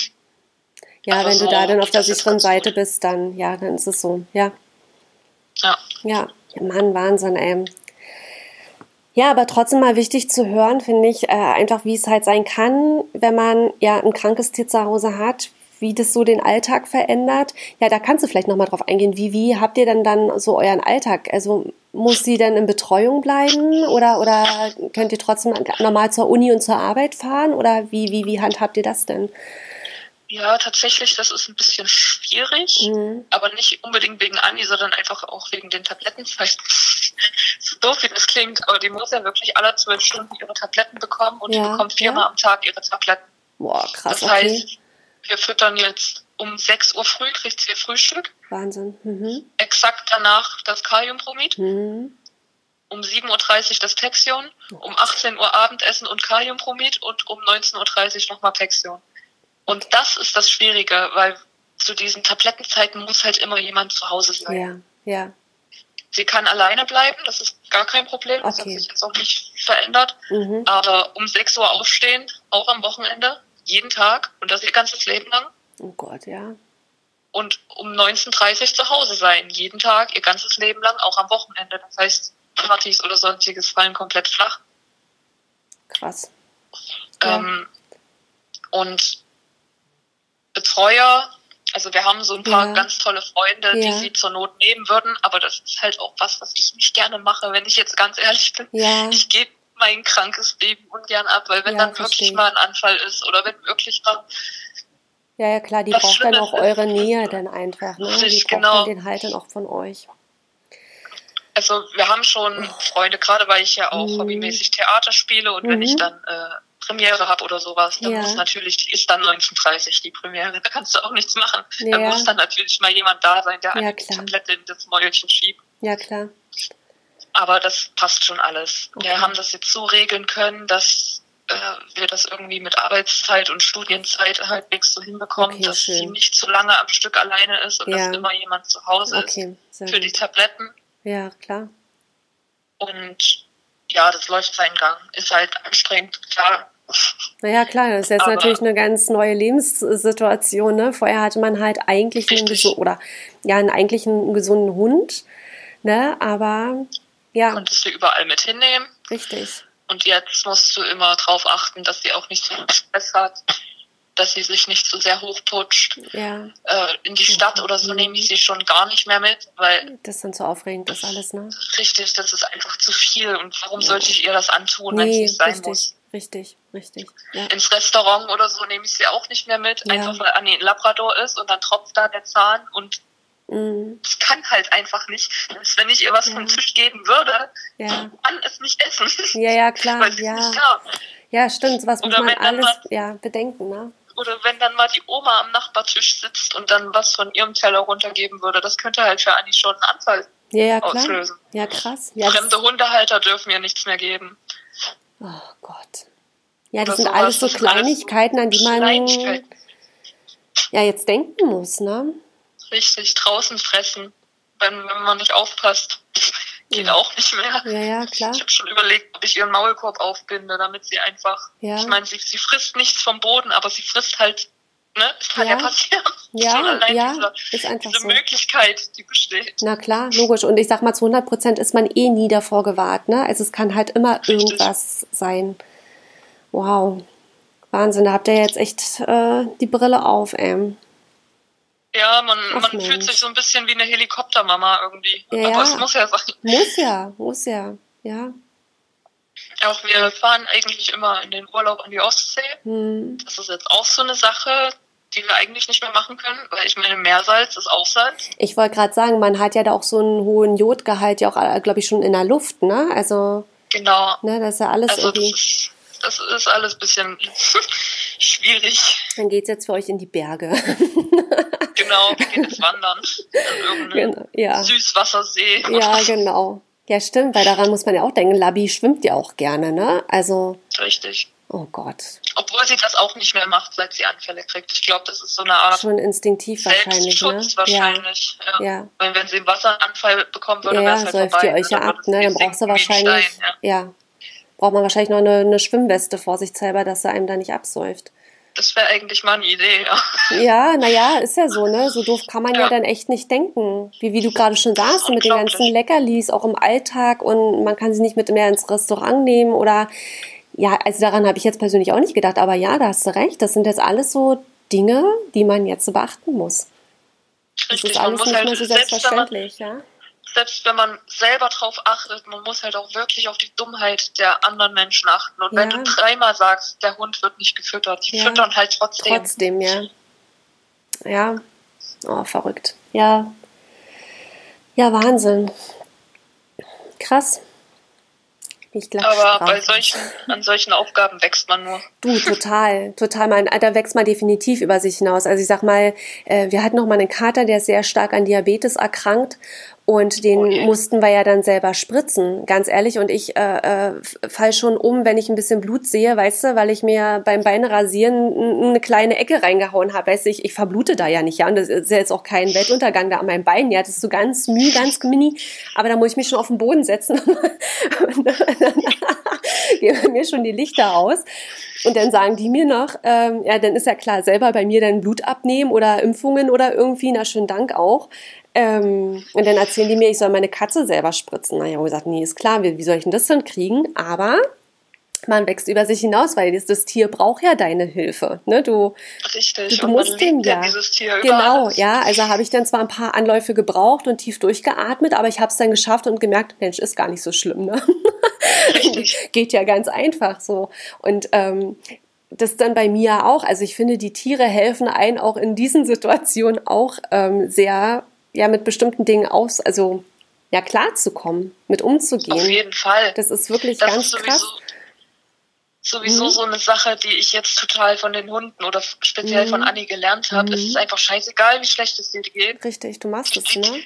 [SPEAKER 1] Ja, Aber wenn so, du da dann auf der sicheren Seite gut. bist, dann ja, dann ist es so. Ja.
[SPEAKER 2] Ja.
[SPEAKER 1] Ja, Mann, Wahnsinn, ey. Ja, aber trotzdem mal wichtig zu hören, finde ich, äh, einfach wie es halt sein kann, wenn man ja ein krankes Tier zu Hause hat, wie das so den Alltag verändert. Ja, da kannst du vielleicht nochmal drauf eingehen. Wie, wie habt ihr denn dann so euren Alltag? Also muss sie denn in Betreuung bleiben oder, oder könnt ihr trotzdem normal zur Uni und zur Arbeit fahren oder wie, wie, wie handhabt ihr das denn?
[SPEAKER 2] Ja, tatsächlich, das ist ein bisschen schwierig, mhm. aber nicht unbedingt wegen Anni, sondern einfach auch wegen den Tabletten. so doof wie das klingt, aber die muss ja wirklich alle zwölf Stunden ihre Tabletten bekommen und ja, die bekommt viermal ja. am Tag ihre Tabletten.
[SPEAKER 1] Boah, krass.
[SPEAKER 2] Das
[SPEAKER 1] okay.
[SPEAKER 2] Wir füttern jetzt um 6 Uhr früh, kriegt sie ihr Frühstück.
[SPEAKER 1] Wahnsinn. Mhm.
[SPEAKER 2] Exakt danach das Kaliumbromid. Mhm. Um 7.30 Uhr das Pexion, um 18 Uhr Abendessen und Kaliumbromid und um 19.30 Uhr nochmal Pexion. Und das ist das Schwierige, weil zu diesen Tablettenzeiten muss halt immer jemand zu Hause
[SPEAKER 1] sein. Ja, ja.
[SPEAKER 2] Sie kann alleine bleiben, das ist gar kein Problem, das okay. hat sich jetzt auch nicht verändert. Mhm. Aber um 6 Uhr aufstehen, auch am Wochenende, jeden Tag und das ihr ganzes Leben lang.
[SPEAKER 1] Oh Gott, ja.
[SPEAKER 2] Und um 19.30 Uhr zu Hause sein, jeden Tag, ihr ganzes Leben lang, auch am Wochenende. Das heißt, Partys oder sonstiges fallen komplett flach.
[SPEAKER 1] Krass.
[SPEAKER 2] Ja. Ähm, und Betreuer, also wir haben so ein paar ja. ganz tolle Freunde, ja. die sie zur Not nehmen würden, aber das ist halt auch was, was ich nicht gerne mache, wenn ich jetzt ganz ehrlich bin. Ja. Ich gebe mein krankes Baby ungern ab, weil wenn dann wirklich mal ein Anfall ist oder wenn wirklich mal
[SPEAKER 1] ja, ja, klar, die braucht dann auch eure Nähe dann einfach, ne? Die braucht genau. den Halt dann auch von euch.
[SPEAKER 2] Also wir haben schon Freunde, gerade weil ich ja auch mhm. hobbymäßig Theater spiele und mhm. wenn ich mhm. dann äh, Premiere habe oder sowas, dann ja. muss natürlich, die ist dann 1930 die Premiere, da kannst du auch nichts machen. Ja. Da muss dann natürlich mal jemand da sein, der ja, die Tablette in das Mäulchen schiebt.
[SPEAKER 1] Ja, klar.
[SPEAKER 2] Aber das passt schon alles. Okay. Wir haben das jetzt so regeln können, dass äh, wir das irgendwie mit Arbeitszeit und Studienzeit halbwegs so hinbekommen, okay, dass schön. sie nicht zu lange am Stück alleine ist und ja. dass immer jemand zu Hause okay, ist für gut. die Tabletten.
[SPEAKER 1] Ja, klar.
[SPEAKER 2] Und ja, das läuft seinen Gang. Ist halt anstrengend, klar.
[SPEAKER 1] Naja, klar, das ist jetzt Aber natürlich eine ganz neue Lebenssituation. Ne? Vorher hatte man halt eigentlich einen, oder, ja, einen eigentlich einen gesunden Hund, ne? aber ja.
[SPEAKER 2] Konntest du überall mit hinnehmen.
[SPEAKER 1] Richtig.
[SPEAKER 2] Und jetzt musst du immer darauf achten, dass sie auch nicht so viel Stress hat, dass sie sich nicht so sehr hochputscht. Ja. Äh, in die Stadt oder so nehme ich sie schon gar nicht mehr mit, weil.
[SPEAKER 1] Das ist dann so aufregend, das alles, ne?
[SPEAKER 2] Richtig, das ist einfach zu viel. Und warum sollte ich ihr das antun, nee, wenn es nicht sein
[SPEAKER 1] richtig,
[SPEAKER 2] muss?
[SPEAKER 1] Richtig, richtig.
[SPEAKER 2] Ja. Ins Restaurant oder so nehme ich sie auch nicht mehr mit, ja. einfach weil Annie ein Labrador ist und dann tropft da der Zahn und Mhm. Ich kann halt einfach nicht. Dass wenn ich ihr was ja. vom Tisch geben würde, ja. kann es nicht essen.
[SPEAKER 1] Ja, ja, klar. ja. ja, stimmt. Was muss man alles mal, ja, bedenken, ne?
[SPEAKER 2] Oder wenn dann mal die Oma am Nachbartisch sitzt und dann was von ihrem Teller runtergeben würde, das könnte halt für Anni schon einen Anfall
[SPEAKER 1] ja, ja, klar. auslösen. Ja, krass. Ja,
[SPEAKER 2] Fremde Hundehalter dürfen ihr nichts mehr geben.
[SPEAKER 1] Oh Gott. Ja, das Oder sind sowas, alles so Kleinigkeiten, an die man ja jetzt denken muss, ne?
[SPEAKER 2] Richtig draußen fressen, wenn, wenn man nicht aufpasst. Geht ja. auch nicht mehr.
[SPEAKER 1] Ja, ja, klar.
[SPEAKER 2] Ich habe schon überlegt, ob ich ihren Maulkorb aufbinde, damit sie einfach. Ja. Ich meine, sie, sie frisst nichts vom Boden, aber sie frisst halt Ne? Das kann ja, ja passieren.
[SPEAKER 1] Ja, ja dieser, ist einfach
[SPEAKER 2] diese
[SPEAKER 1] so.
[SPEAKER 2] Möglichkeit, die besteht.
[SPEAKER 1] Na klar, logisch. Und ich sag mal, zu 100 Prozent ist man eh nie davor gewahrt. Ne? Also es kann halt immer Richtig. irgendwas sein. Wow. Wahnsinn, da habt ihr jetzt echt äh, die Brille auf, ey.
[SPEAKER 2] Ja, man, Ach, man fühlt sich so ein bisschen wie eine Helikoptermama irgendwie. Ja, Aber es muss ja sein.
[SPEAKER 1] Muss ja, muss ja, ja.
[SPEAKER 2] Auch wir fahren eigentlich immer in den Urlaub an die Ostsee. Hm. Das ist jetzt auch so eine Sache, die wir eigentlich nicht mehr machen können, weil ich meine, Meersalz ist auch Salz.
[SPEAKER 1] Ich wollte gerade sagen, man hat ja da auch so einen hohen Jodgehalt ja auch, äh, glaube ich, schon in der Luft, ne? Also.
[SPEAKER 2] Genau.
[SPEAKER 1] Ne, das ist ja alles also irgendwie.
[SPEAKER 2] Das, das ist alles ein bisschen schwierig.
[SPEAKER 1] Dann geht es jetzt für euch in die Berge.
[SPEAKER 2] Genau, wir gehen jetzt wandern. An genau, ja. Süßwassersee.
[SPEAKER 1] Ja, genau. Ja, stimmt, weil daran muss man ja auch denken, Labi schwimmt ja auch gerne, ne? Also.
[SPEAKER 2] Richtig.
[SPEAKER 1] Oh Gott.
[SPEAKER 2] Obwohl sie das auch nicht mehr macht, seit sie Anfälle kriegt. Ich glaube, das ist so eine Art.
[SPEAKER 1] Schon instinktiv wahrscheinlich.
[SPEAKER 2] Ne? wahrscheinlich. Ja. ja. Weil wenn sie einen Wasseranfall bekommen würde,
[SPEAKER 1] ja,
[SPEAKER 2] wäre es halt vorbei.
[SPEAKER 1] ihr euch ja ab, ne? Dann brauchst du wahrscheinlich. Stein, ja. ja. Braucht man wahrscheinlich noch eine, eine Schwimmweste vorsichtshalber, dass er einem da nicht absäuft.
[SPEAKER 2] Das wäre eigentlich mal eine Idee, ja.
[SPEAKER 1] Ja, naja, ist ja so, ne? So doof kann man ja, ja dann echt nicht denken. Wie, wie du gerade schon sagst, mit den ganzen Leckerlis, auch im Alltag und man kann sie nicht mit mehr ins Restaurant nehmen oder ja, also daran habe ich jetzt persönlich auch nicht gedacht, aber ja, da hast du recht. Das sind jetzt alles so Dinge, die man jetzt beachten muss.
[SPEAKER 2] Richtig, das
[SPEAKER 1] ist alles nicht
[SPEAKER 2] halt
[SPEAKER 1] mehr so selbstverständlich, ja
[SPEAKER 2] selbst wenn man selber drauf achtet, man muss halt auch wirklich auf die Dummheit der anderen Menschen achten. Und ja. wenn du dreimal sagst, der Hund wird nicht gefüttert, die ja. füttern halt trotzdem.
[SPEAKER 1] Trotzdem, ja. Ja. Oh, verrückt. Ja. Ja, Wahnsinn. Krass.
[SPEAKER 2] Ich glaub, Aber bei solchen, an solchen Aufgaben wächst man nur.
[SPEAKER 1] Du, total, total. Man, da wächst man definitiv über sich hinaus. Also ich sag mal, äh, wir hatten noch mal einen Kater, der ist sehr stark an Diabetes erkrankt und den okay. mussten wir ja dann selber spritzen, ganz ehrlich. Und ich äh, äh, fall schon um, wenn ich ein bisschen Blut sehe, weißt du, weil ich mir beim Beinrasieren eine kleine Ecke reingehauen habe. Weißt du, ich, ich verblute da ja nicht, ja. Und das ist ja jetzt auch kein Weltuntergang da an meinem Bein. Ja, das ist so ganz müh, ganz mini. Aber da muss ich mich schon auf den Boden setzen. und dann gehen mir schon die Lichter aus. Und dann sagen die mir noch, ähm, ja, dann ist ja klar, selber bei mir dann Blut abnehmen oder Impfungen oder irgendwie, na schönen Dank auch. Ähm, und dann erzählen die mir, ich soll meine Katze selber spritzen. Na ja, ich gesagt, nee, ist klar, wie, wie soll ich denn das denn kriegen? Aber man wächst über sich hinaus, weil das, das Tier braucht ja deine Hilfe. Ne? Du,
[SPEAKER 2] Richtig,
[SPEAKER 1] du, du musst dem ja. genau, ja. Also habe ich dann zwar ein paar Anläufe gebraucht und tief durchgeatmet, aber ich habe es dann geschafft und gemerkt, Mensch, ist gar nicht so schlimm. Ne? Geht ja ganz einfach so. Und ähm, das dann bei mir auch. Also ich finde, die Tiere helfen einen auch in diesen Situationen auch ähm, sehr, ja, mit bestimmten Dingen aus, also ja, klarzukommen, mit umzugehen. Auf
[SPEAKER 2] jeden Fall.
[SPEAKER 1] Das ist wirklich das ganz ist sowieso, krass
[SPEAKER 2] sowieso mhm. so eine Sache, die ich jetzt total von den Hunden oder speziell mhm. von Annie gelernt habe. Mhm. Es ist einfach scheißegal, wie schlecht es dir geht.
[SPEAKER 1] Richtig, du machst es, ne?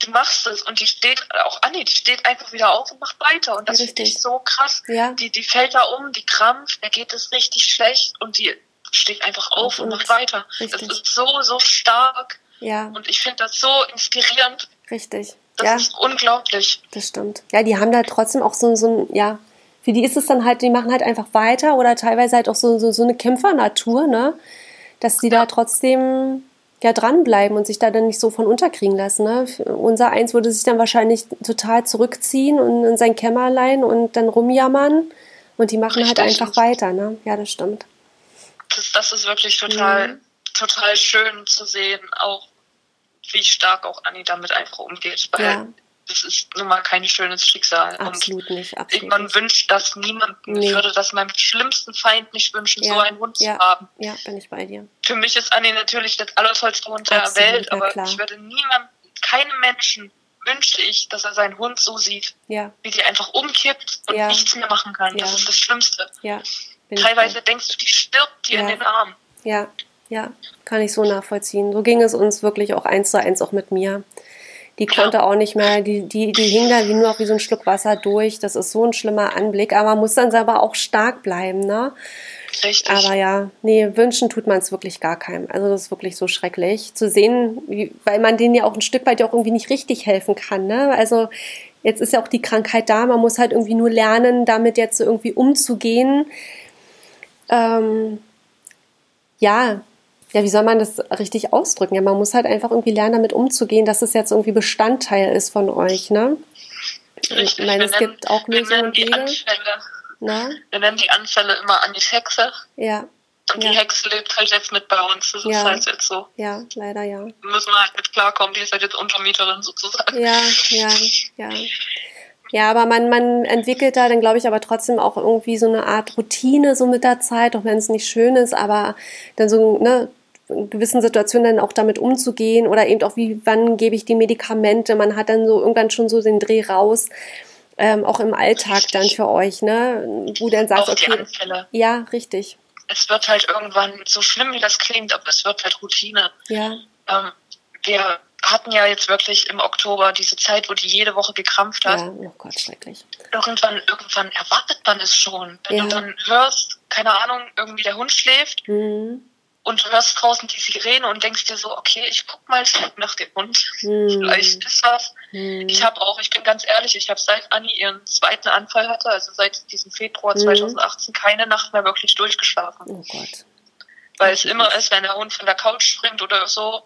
[SPEAKER 2] Du machst es und die steht, auch Annie, die steht einfach wieder auf und macht weiter. Und das finde ich so krass. Ja. Die, die fällt da um, die krampft, der geht es richtig schlecht und die steht einfach auf und, und macht weiter. Richtig. Das ist so, so stark. Ja. Und ich finde das so inspirierend.
[SPEAKER 1] Richtig.
[SPEAKER 2] Das ja. ist unglaublich.
[SPEAKER 1] Das stimmt. Ja, die haben da trotzdem auch so, so ein, ja, für die ist es dann halt, die machen halt einfach weiter oder teilweise halt auch so, so, so eine Kämpfernatur, ne? Dass die da trotzdem ja dranbleiben und sich da dann nicht so von unterkriegen lassen. Ne? Unser Eins würde sich dann wahrscheinlich total zurückziehen und in sein Kämmerlein und dann rumjammern und die machen halt Richtig. halt einfach weiter. Ne? Ja, das stimmt.
[SPEAKER 2] Das, das ist wirklich total, mhm. Total schön zu sehen, auch wie stark auch Anni damit einfach umgeht. Weil ja das ist nun mal kein schönes Schicksal.
[SPEAKER 1] Absolut und nicht. Absolut
[SPEAKER 2] man nicht. wünscht das niemandem. Nee. Ich würde das meinem schlimmsten Feind nicht wünschen, ja. so einen Hund
[SPEAKER 1] ja.
[SPEAKER 2] zu haben.
[SPEAKER 1] Ja, bin ich bei dir.
[SPEAKER 2] Für mich ist Anni natürlich das allertollste Hund der Absolut, Welt, aber klar. ich würde niemandem, keinem Menschen wünsche ich, dass er seinen Hund so sieht, wie die einfach umkippt und nichts mehr machen kann. Das ist das Schlimmste. Teilweise denkst du, die stirbt dir in den Arm.
[SPEAKER 1] Ja, ja, kann ich so nachvollziehen. So ging es uns wirklich auch eins zu eins auch mit mir. Die konnte auch nicht mehr, die, die, die hing da wie nur noch wie so ein Schluck Wasser durch. Das ist so ein schlimmer Anblick. Aber man muss dann selber auch stark bleiben, ne?
[SPEAKER 2] Richtig.
[SPEAKER 1] Aber ja, nee, wünschen tut man es wirklich gar keinem. Also das ist wirklich so schrecklich zu sehen, wie, weil man denen ja auch ein Stück weit auch irgendwie nicht richtig helfen kann. Ne? Also jetzt ist ja auch die Krankheit da, man muss halt irgendwie nur lernen, damit jetzt irgendwie umzugehen. Ähm, ja, ja, wie soll man das richtig ausdrücken? Ja, man muss halt einfach irgendwie lernen, damit umzugehen, dass es jetzt irgendwie Bestandteil ist von euch, ne?
[SPEAKER 2] Richtig,
[SPEAKER 1] ich meine, es gibt auch Lösungen und Wege.
[SPEAKER 2] Anfälle, Na? Wir nennen die Anfälle immer Anis Hexe.
[SPEAKER 1] Ja.
[SPEAKER 2] Und die Hexe lebt halt jetzt mit bei uns. Das ja. ist halt jetzt so.
[SPEAKER 1] Ja, leider ja.
[SPEAKER 2] Müssen wir halt mit klarkommen. Die ist halt jetzt Untermieterin sozusagen.
[SPEAKER 1] Ja, ja, ja. Ja, aber man, man entwickelt da dann, glaube ich, aber trotzdem auch irgendwie so eine Art Routine so mit der Zeit, auch wenn es nicht schön ist, aber dann so, ne, in gewissen Situationen dann auch damit umzugehen oder eben auch wie, wann gebe ich die Medikamente. Man hat dann so irgendwann schon so den Dreh raus. Ähm, auch im Alltag dann für euch, ne? Wo dann sagst,
[SPEAKER 2] auch die okay. Anfälle.
[SPEAKER 1] Ja, richtig.
[SPEAKER 2] Es wird halt irgendwann, so schlimm wie das klingt, aber es wird halt Routine.
[SPEAKER 1] Ja.
[SPEAKER 2] Ähm, wir hatten ja jetzt wirklich im Oktober diese Zeit, wo die jede Woche gekrampft hat.
[SPEAKER 1] Ja, oh Gott, schrecklich.
[SPEAKER 2] Irgendwann, irgendwann erwartet man es schon. Wenn ja. du dann hörst, keine Ahnung, irgendwie der Hund schläft, mhm und du hörst draußen die Sirene und denkst dir so, okay, ich guck mal nach dem Hund. Hm. Vielleicht ist was. Hm. Ich habe auch, ich bin ganz ehrlich, ich habe seit Anni ihren zweiten Anfall hatte, also seit diesem Februar hm. 2018, keine Nacht mehr wirklich durchgeschlafen.
[SPEAKER 1] Oh Gott.
[SPEAKER 2] Weil es immer ist, wenn der Hund von der Couch springt oder so,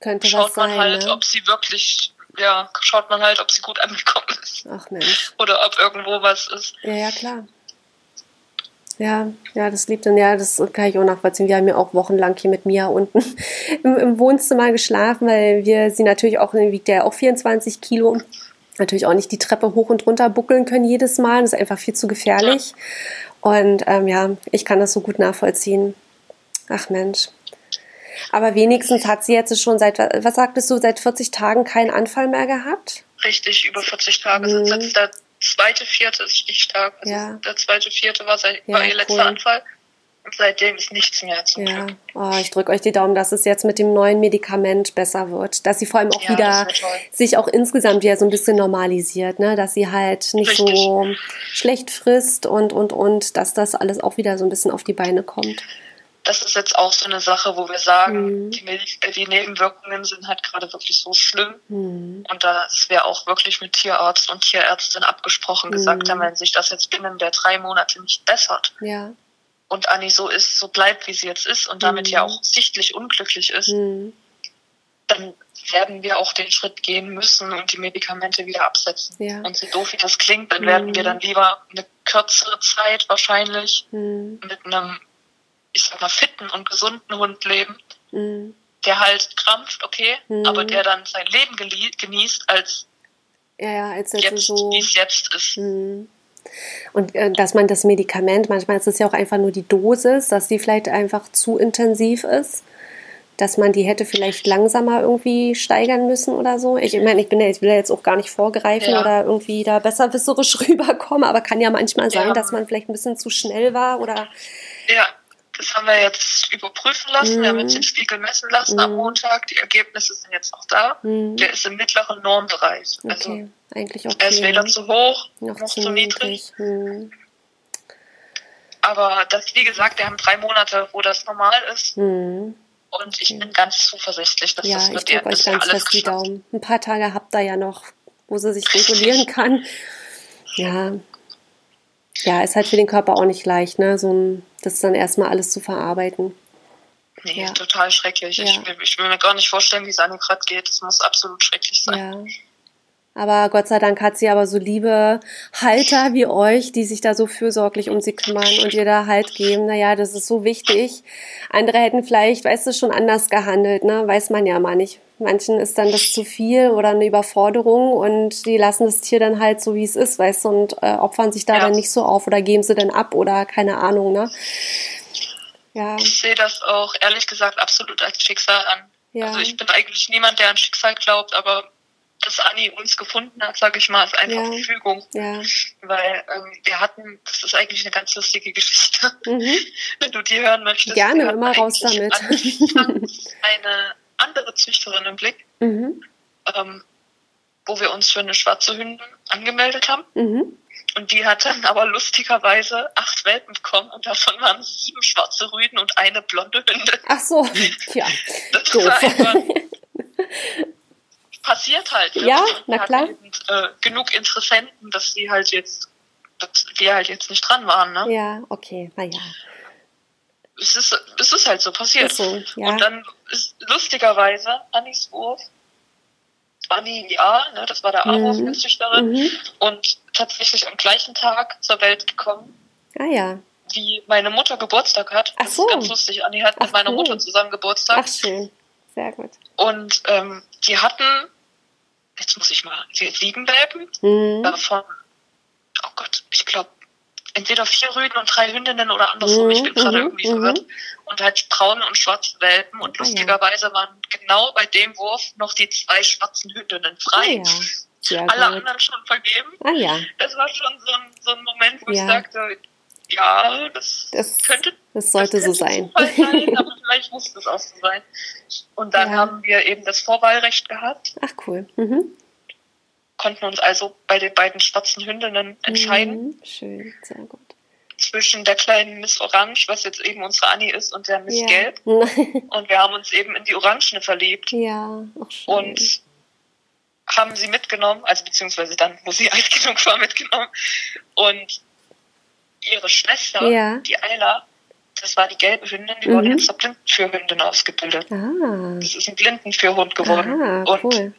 [SPEAKER 1] Könnte
[SPEAKER 2] schaut man
[SPEAKER 1] sein,
[SPEAKER 2] halt,
[SPEAKER 1] ne?
[SPEAKER 2] ob sie wirklich, ja, schaut man halt, ob sie gut angekommen ist.
[SPEAKER 1] Ach Mensch.
[SPEAKER 2] Oder ob irgendwo was ist.
[SPEAKER 1] Ja, ja, klar. Ja, ja, das liebt dann, ja, das kann ich auch nachvollziehen. Wir haben ja auch wochenlang hier mit Mia unten im, im Wohnzimmer geschlafen, weil wir sie natürlich auch, wiegt ja auch 24 Kilo, natürlich auch nicht die Treppe hoch und runter buckeln können jedes Mal. Das ist einfach viel zu gefährlich. Und ähm, ja, ich kann das so gut nachvollziehen. Ach Mensch. Aber wenigstens hat sie jetzt schon seit, was sagtest du, seit 40 Tagen keinen Anfall mehr gehabt?
[SPEAKER 2] Richtig, über 40 Tage mhm. sind jetzt da zweite, vierte ist stichtag. Also ja. Der zweite, vierte war, sein, ja, war ihr letzter cool. Anfall. Und seitdem ist nichts mehr zum
[SPEAKER 1] ja. Glück. Oh, ich drücke euch die Daumen, dass es jetzt mit dem neuen Medikament besser wird. Dass sie vor allem auch ja, wieder sich auch insgesamt wieder so ein bisschen normalisiert, ne? Dass sie halt nicht Richtig. so schlecht frisst und und und, dass das alles auch wieder so ein bisschen auf die Beine kommt
[SPEAKER 2] das ist jetzt auch so eine Sache, wo wir sagen, mhm. die, äh, die, Nebenwirkungen sind halt gerade wirklich so schlimm. Mhm. Und das wäre auch wirklich mit Tierarzt und Tierärztin abgesprochen mhm. gesagt haben, wenn sich das jetzt binnen der drei Monate nicht bessert.
[SPEAKER 1] Ja.
[SPEAKER 2] Und Anni so ist, so bleibt, wie sie jetzt ist und damit ja mhm. auch sichtlich unglücklich ist,
[SPEAKER 1] mhm.
[SPEAKER 2] dann werden wir auch den Schritt gehen müssen und die Medikamente wieder absetzen. Ja. Und so doof wie das klingt, dann mhm. werden wir dann lieber eine kürzere Zeit wahrscheinlich mhm. mit einem, ich sag mal, fitten und gesunden Hund leben, mhm. der halt krampft, okay, mhm. aber der dann sein Leben genießt, als,
[SPEAKER 1] ja, ja, als
[SPEAKER 2] jetzt, so, wie es jetzt ist.
[SPEAKER 1] Mhm. Und äh, dass man das Medikament, manchmal ist es ja auch einfach nur die Dosis, dass die vielleicht einfach zu intensiv ist dass man die hätte vielleicht langsamer irgendwie steigern müssen oder so. Ich meine, ich bin ja, ich will ja jetzt auch gar nicht vorgreifen ja. oder irgendwie da besserwisserisch rüberkommen, aber kann ja manchmal sein, ja. dass man vielleicht ein bisschen zu schnell war oder.
[SPEAKER 2] Ja, das haben wir jetzt überprüfen lassen. Mhm. Wir haben jetzt den Spiegel messen lassen mhm. am Montag. Die Ergebnisse sind jetzt auch da. Mhm. Der ist im mittleren Normbereich.
[SPEAKER 1] Okay. Also eigentlich okay.
[SPEAKER 2] Er ist weder zu hoch noch, noch zu niedrig. niedrig. Mhm. Aber das, wie gesagt, wir haben drei Monate, wo das normal ist. Mhm. Und ich bin ganz zuversichtlich, dass
[SPEAKER 1] ja,
[SPEAKER 2] das
[SPEAKER 1] mit ihr euch ganz fest die Daumen. Ein paar Tage habt ihr ja noch, wo sie sich regulieren kann. Ja. Ja, ist halt für den Körper auch nicht leicht, ne? So ein, das dann erstmal alles zu verarbeiten.
[SPEAKER 2] Nee, ja. total schrecklich. Ja. Ich, ich, will mir gar nicht vorstellen, wie es einem gerade geht. Das muss absolut schrecklich sein.
[SPEAKER 1] Ja. Aber Gott sei Dank hat sie aber so liebe Halter wie euch, die sich da so fürsorglich um sie kümmern und ihr da Halt geben. Naja, das ist so wichtig. Andere hätten vielleicht, weißt du, schon anders gehandelt, ne? Weiß man ja mal nicht. Manchen ist dann das zu viel oder eine Überforderung und die lassen das Tier dann halt so, wie es ist, weißt du, und äh, opfern sich da ja. dann nicht so auf oder geben sie dann ab oder keine Ahnung, ne?
[SPEAKER 2] Ja. Ich sehe das auch ehrlich gesagt absolut als Schicksal an. Ja. Also ich bin eigentlich niemand, der an Schicksal glaubt, aber dass Anni uns gefunden hat, sage ich mal, ist einfach ja. Fügung. Ja. Weil ähm, wir hatten, das ist eigentlich eine ganz lustige Geschichte, mhm. wenn du die hören möchtest.
[SPEAKER 1] Gerne, immer raus damit.
[SPEAKER 2] eine andere Züchterin im Blick, mhm. ähm, wo wir uns für eine schwarze Hündin angemeldet haben. Mhm. Und die hat dann aber lustigerweise acht Welpen bekommen und davon waren sieben schwarze Rüden und eine blonde Hündin.
[SPEAKER 1] Ach so, ja.
[SPEAKER 2] das doof. war einfach passiert halt.
[SPEAKER 1] Ja, na klar.
[SPEAKER 2] Eben, äh, genug Interessenten, dass die halt jetzt, dass wir halt jetzt nicht dran waren, ne?
[SPEAKER 1] Ja, okay, naja.
[SPEAKER 2] Es ist, es ist halt so passiert. So, ja. Und dann lustigerweise Annis Wurf, Anni ja, ne, das war der Armwurf-Züchterin, mhm. mhm. und tatsächlich am gleichen Tag zur Welt gekommen.
[SPEAKER 1] Ah ja
[SPEAKER 2] wie meine Mutter Geburtstag hat.
[SPEAKER 1] Ach so.
[SPEAKER 2] ist ganz lustig. Anni hat Ach, mit meiner cool. Mutter zusammen Geburtstag.
[SPEAKER 1] Ach schön. Sehr gut.
[SPEAKER 2] Und ähm, die hatten, jetzt muss ich mal, sieben Welpen, mhm. davon, oh Gott, ich glaube, entweder vier Rüden und drei Hündinnen oder andersrum. Mhm. Ich bin gerade mhm. irgendwie mhm. verwirrt. Und halt braune und schwarze Welpen. Und ah, lustigerweise waren genau bei dem Wurf noch die zwei schwarzen Hündinnen frei. Ah, ja. Alle gut. anderen schon vergeben.
[SPEAKER 1] Ah, ja.
[SPEAKER 2] Das war schon so ein, so ein Moment, wo ja. ich sagte, ja, das, das könnte
[SPEAKER 1] das sollte
[SPEAKER 2] das
[SPEAKER 1] so sein.
[SPEAKER 2] sein. aber vielleicht muss das auch so sein. Und dann haben wir eben das Vorwahlrecht gehabt.
[SPEAKER 1] Ach cool. Mhm.
[SPEAKER 2] Konnten uns also bei den beiden schwarzen Hündinnen entscheiden.
[SPEAKER 1] Mhm. Schön, sehr gut.
[SPEAKER 2] Zwischen der kleinen Miss Orange, was jetzt eben unsere Annie ist, und der Miss ja. Gelb. und wir haben uns eben in die Orangene verliebt.
[SPEAKER 1] Ja, auch schön.
[SPEAKER 2] Und haben sie mitgenommen, also beziehungsweise dann, wo sie alt genug war, mitgenommen. Und ihre Schwester, ja. die Ayla, das war die gelbe Hündin, die mhm. wurde jetzt zur Blindenführhündin ausgebildet. Ah. Das ist ein Blindenführhund geworden. Ah, cool. Und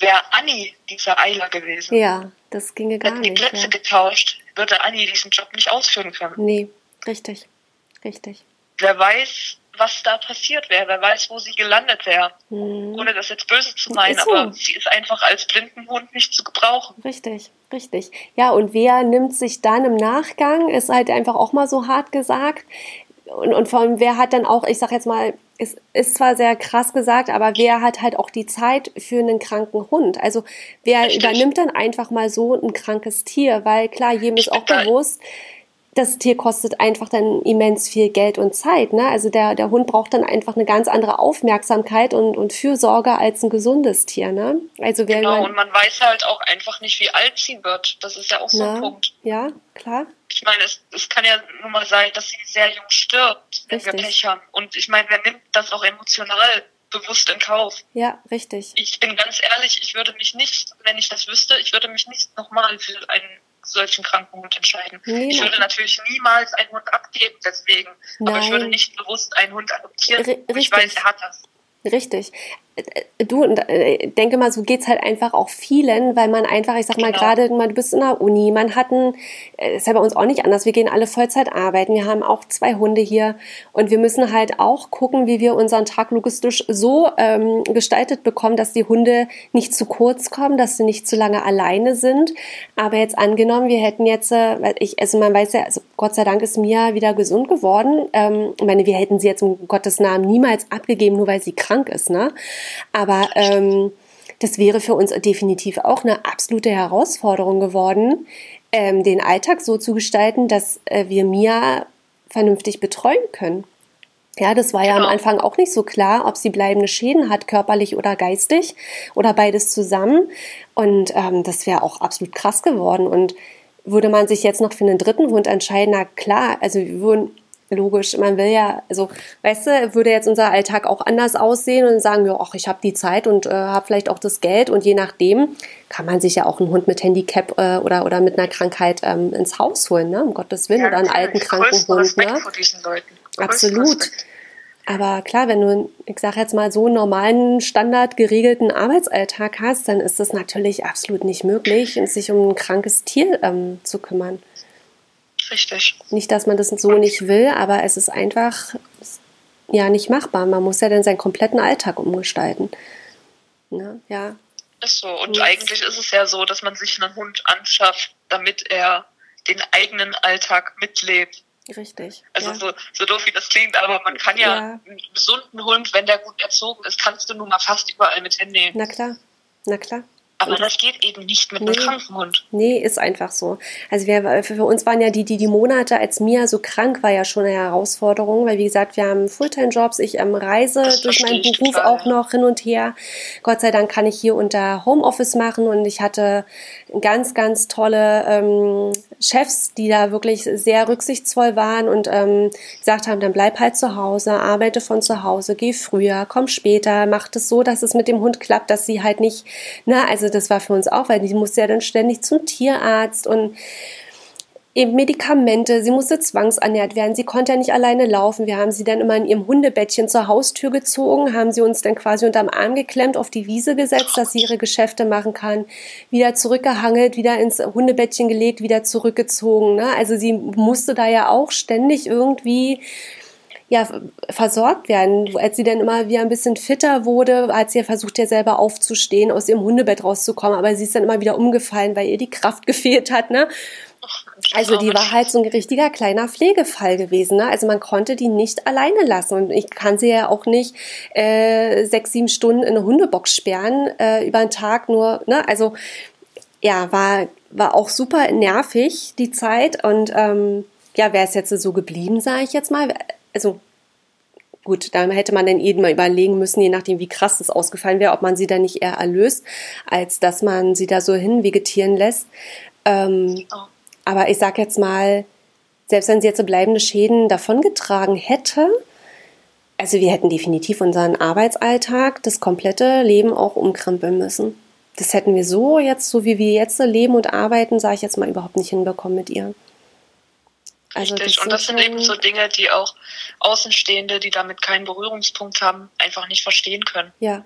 [SPEAKER 2] wäre Anni dieser Eiler gewesen,
[SPEAKER 1] ja, das ginge gar
[SPEAKER 2] hätten
[SPEAKER 1] die
[SPEAKER 2] Plätze
[SPEAKER 1] ja.
[SPEAKER 2] getauschen, würde Anni diesen Job nicht ausführen können.
[SPEAKER 1] Nee, richtig, richtig.
[SPEAKER 2] Wer weiß, was da passiert wäre. Wer weiß, wo sie gelandet wäre. Hm. Ohne das jetzt böse zu meinen, so. aber sie ist einfach als Blindenhund nicht zu gebrauchen.
[SPEAKER 1] Richtig, richtig. Ja, und wer nimmt sich dann im Nachgang, ist halt einfach auch mal so hart gesagt. Und, und vor allem, wer hat dann auch, ich sag jetzt mal, es ist zwar sehr krass gesagt, aber wer hat halt auch die Zeit für einen kranken Hund? Also wer Richtig. übernimmt dann einfach mal so ein krankes Tier? Weil klar, jedem ist auch bewusst, das Tier kostet einfach dann immens viel Geld und Zeit. Ne? Also der, der Hund braucht dann einfach eine ganz andere Aufmerksamkeit und, und Fürsorge als ein gesundes Tier. Ne? Also wer
[SPEAKER 2] genau, und man weiß halt auch einfach nicht, wie alt sie wird. Das ist ja auch so ein Punkt.
[SPEAKER 1] Ja, klar.
[SPEAKER 2] Ich meine, es, es kann ja nun mal sein, dass sie sehr jung stirbt, wenn richtig. wir Pech haben. Und ich meine, wer nimmt das auch emotional bewusst in Kauf?
[SPEAKER 1] Ja, richtig.
[SPEAKER 2] Ich bin ganz ehrlich, ich würde mich nicht, wenn ich das wüsste, ich würde mich nicht nochmal für einen solchen kranken Hund entscheiden. Nee, ich würde natürlich niemals einen Hund abgeben, deswegen. Nein. Aber ich würde nicht bewusst einen Hund adoptieren. R ich weiß, er hat das.
[SPEAKER 1] Richtig. Äh, du, äh, denke mal, so geht's halt einfach auch vielen, weil man einfach, ich sag mal, genau. gerade, du bist in der Uni, man hat ein, äh, ist ja bei uns auch nicht anders, wir gehen alle Vollzeit arbeiten, wir haben auch zwei Hunde hier und wir müssen halt auch gucken, wie wir unseren Tag logistisch so ähm, gestaltet bekommen, dass die Hunde nicht zu kurz kommen, dass sie nicht zu lange alleine sind. Aber jetzt angenommen, wir hätten jetzt, weil ich, also man weiß ja, also Gott sei Dank ist Mia wieder gesund geworden. Ähm, ich meine, wir hätten sie jetzt um Gottes Namen niemals abgegeben, nur weil sie krank ist, ne? Aber ähm, das wäre für uns definitiv auch eine absolute Herausforderung geworden, ähm, den Alltag so zu gestalten, dass äh, wir Mia vernünftig betreuen können. Ja, das war ja am genau. Anfang auch nicht so klar, ob sie bleibende Schäden hat, körperlich oder geistig oder beides zusammen. Und ähm, das wäre auch absolut krass geworden. Und würde man sich jetzt noch für einen dritten Hund entscheiden, na klar, also wir würden logisch, man will ja, also weißt du, würde jetzt unser Alltag auch anders aussehen und sagen, ja, ach, ich habe die Zeit und äh, habe vielleicht auch das Geld und je nachdem kann man sich ja auch einen Hund mit Handicap äh, oder, oder mit einer Krankheit ähm, ins Haus holen, ne? um Gottes Willen, ja, oder einen alten kranken Hund. Ne? Absolut. Aber klar, wenn du, ich sage jetzt mal, so einen normalen, standard geregelten Arbeitsalltag hast, dann ist es natürlich absolut nicht möglich, sich um ein krankes Tier ähm, zu kümmern.
[SPEAKER 2] Richtig.
[SPEAKER 1] Nicht, dass man das so nicht will, aber es ist einfach ja nicht machbar. Man muss ja dann seinen kompletten Alltag umgestalten. Ne? Ja.
[SPEAKER 2] Ist so. Und ja. eigentlich ist es ja so, dass man sich einen Hund anschafft, damit er den eigenen Alltag mitlebt.
[SPEAKER 1] Richtig.
[SPEAKER 2] Also ja. so, so doof wie das klingt, aber man kann ja, ja, einen gesunden Hund, wenn der gut erzogen ist, kannst du nun mal fast überall mit hinnehmen.
[SPEAKER 1] Na klar, na klar.
[SPEAKER 2] Aber das geht eben nicht mit nee, einem kranken Hund.
[SPEAKER 1] Nee, ist einfach so. Also wir, für uns waren ja die, die, die Monate, als Mia so krank war, ja schon eine Herausforderung, weil wie gesagt, wir haben Fulltime-Jobs, ich ähm, reise das durch meinen Beruf total, auch noch hin und her. Gott sei Dank kann ich hier unter Homeoffice machen und ich hatte ganz, ganz tolle ähm, Chefs, die da wirklich sehr rücksichtsvoll waren und ähm, gesagt haben, dann bleib halt zu Hause, arbeite von zu Hause, geh früher, komm später, mach es so, dass es mit dem Hund klappt, dass sie halt nicht, na, also das war für uns auch, weil die musste ja dann ständig zum Tierarzt und eben Medikamente, sie musste zwangsernährt werden, sie konnte ja nicht alleine laufen. Wir haben sie dann immer in ihrem Hundebettchen zur Haustür gezogen, haben sie uns dann quasi unterm Arm geklemmt, auf die Wiese gesetzt, dass sie ihre Geschäfte machen kann, wieder zurückgehangelt, wieder ins Hundebettchen gelegt, wieder zurückgezogen. Ne? Also sie musste da ja auch ständig irgendwie ja, versorgt werden. Als sie dann immer wieder ein bisschen fitter wurde, hat sie ja versucht, ja selber aufzustehen, aus ihrem Hundebett rauszukommen, aber sie ist dann immer wieder umgefallen, weil ihr die Kraft gefehlt hat, ne? Also die war halt so ein richtiger kleiner Pflegefall gewesen. Ne? Also man konnte die nicht alleine lassen. Und ich kann sie ja auch nicht äh, sechs, sieben Stunden in eine Hundebox sperren äh, über den Tag nur. Ne? Also ja, war, war auch super nervig die Zeit. Und ähm, ja, wäre es jetzt so geblieben, sage ich jetzt mal also gut, da hätte man dann eben mal überlegen müssen, je nachdem, wie krass das ausgefallen wäre, ob man sie dann nicht eher erlöst, als dass man sie da so hinvegetieren lässt. Ähm, oh. Aber ich sag jetzt mal, selbst wenn sie jetzt so bleibende Schäden davongetragen hätte, also wir hätten definitiv unseren Arbeitsalltag, das komplette Leben auch umkrempeln müssen. Das hätten wir so jetzt, so wie wir jetzt leben und arbeiten, sage ich jetzt mal überhaupt nicht hinbekommen mit ihr.
[SPEAKER 2] Also Richtig. Das und das sind eben so Dinge, die auch Außenstehende, die damit keinen Berührungspunkt haben, einfach nicht verstehen können.
[SPEAKER 1] Ja.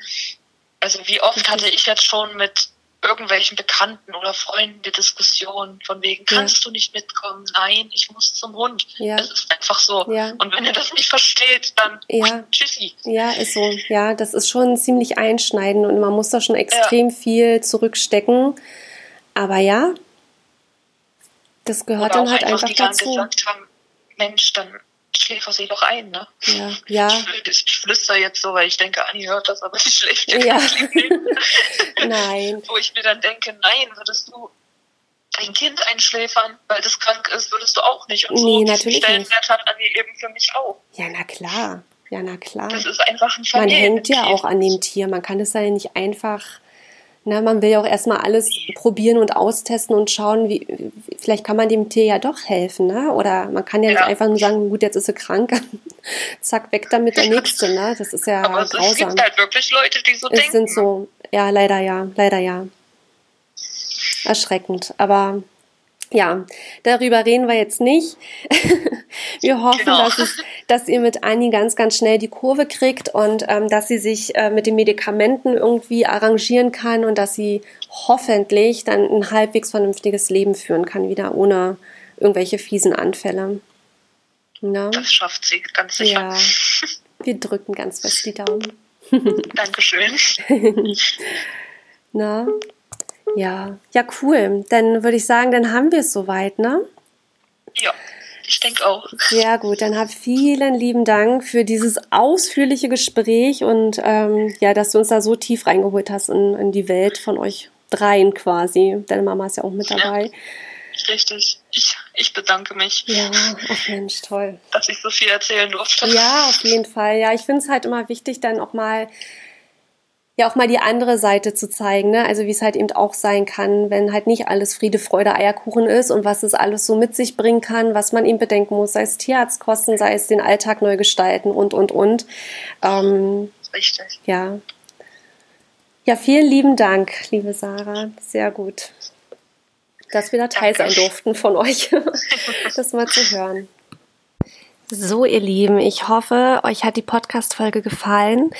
[SPEAKER 2] Also wie oft hatte ich jetzt schon mit irgendwelchen Bekannten oder Freunden die Diskussion von wegen, kannst ja. du nicht mitkommen? Nein, ich muss zum Hund. Ja. Es ist einfach so. Ja. Und wenn ihr das nicht versteht, dann
[SPEAKER 1] ja. tschüssi. Ja, ist so. Ja, das ist schon ziemlich einschneidend und man muss da schon extrem viel zurückstecken. Aber ja, das gehört Oder dann halt einfach, einfach dazu. gesagt
[SPEAKER 2] haben, Mensch, dann schläfer sie doch ein, ne?
[SPEAKER 1] Ja, ja.
[SPEAKER 2] Ich, ich flüster jetzt so, weil ich denke, Anni hört das, aber sie schläft ja.
[SPEAKER 1] Nein.
[SPEAKER 2] Wo ich mir dann denke, nein, würdest du dein Kind einschläfern, weil das krank ist, würdest du auch nicht. Und
[SPEAKER 1] so nee, natürlich
[SPEAKER 2] Stellenwert hat Anni eben für mich auch.
[SPEAKER 1] Ja, na klar. Ja, na klar.
[SPEAKER 2] Das ist einfach ein
[SPEAKER 1] Man hängt ja auch an dem Tier. Man kann es ja nicht einfach na, man will ja auch erstmal alles probieren und austesten und schauen, wie, vielleicht kann man dem Tier ja doch helfen, ne? Oder man kann ja, ja. nicht einfach nur sagen, gut, jetzt ist sie krank, zack, weg damit der nächste, ne? Das ist ja
[SPEAKER 2] Aber grausam. Es gibt halt wirklich Leute, die so
[SPEAKER 1] es
[SPEAKER 2] denken.
[SPEAKER 1] Es sind so, ja, leider ja, leider ja. Erschreckend. Aber ja, darüber reden wir jetzt nicht. Wir hoffen, genau. dass, es, dass ihr mit Anni ganz, ganz schnell die Kurve kriegt und ähm, dass sie sich äh, mit den Medikamenten irgendwie arrangieren kann und dass sie hoffentlich dann ein halbwegs vernünftiges Leben führen kann, wieder ohne irgendwelche fiesen Anfälle.
[SPEAKER 2] Ja. Das schafft sie, ganz sicher.
[SPEAKER 1] Ja, wir drücken ganz fest die Daumen.
[SPEAKER 2] Dankeschön.
[SPEAKER 1] Na, ja, ja, cool. Dann würde ich sagen, dann haben wir es soweit, ne?
[SPEAKER 2] Ja, ich denke auch.
[SPEAKER 1] Sehr gut. Dann hab vielen lieben Dank für dieses ausführliche Gespräch und ähm, ja, dass du uns da so tief reingeholt hast in, in die Welt von euch dreien quasi. Deine Mama ist ja auch mit dabei.
[SPEAKER 2] Ja, richtig. Ich, ich bedanke mich.
[SPEAKER 1] Ja, ach Mensch, toll.
[SPEAKER 2] Dass ich so viel erzählen durfte.
[SPEAKER 1] Ja, auf jeden Fall. Ja, ich finde es halt immer wichtig, dann auch mal ja auch mal die andere Seite zu zeigen, ne? Also wie es halt eben auch sein kann, wenn halt nicht alles Friede, Freude, Eierkuchen ist und was es alles so mit sich bringen kann, was man eben bedenken muss, sei es Tierarztkosten, sei es den Alltag neu gestalten und und und. Ähm,
[SPEAKER 2] Richtig.
[SPEAKER 1] Ja. Ja, vielen lieben Dank, liebe Sarah. Sehr gut. Dass wir da teil sein durften von euch, das mal zu hören. So, ihr Lieben, ich hoffe, euch hat die Podcast-Folge gefallen.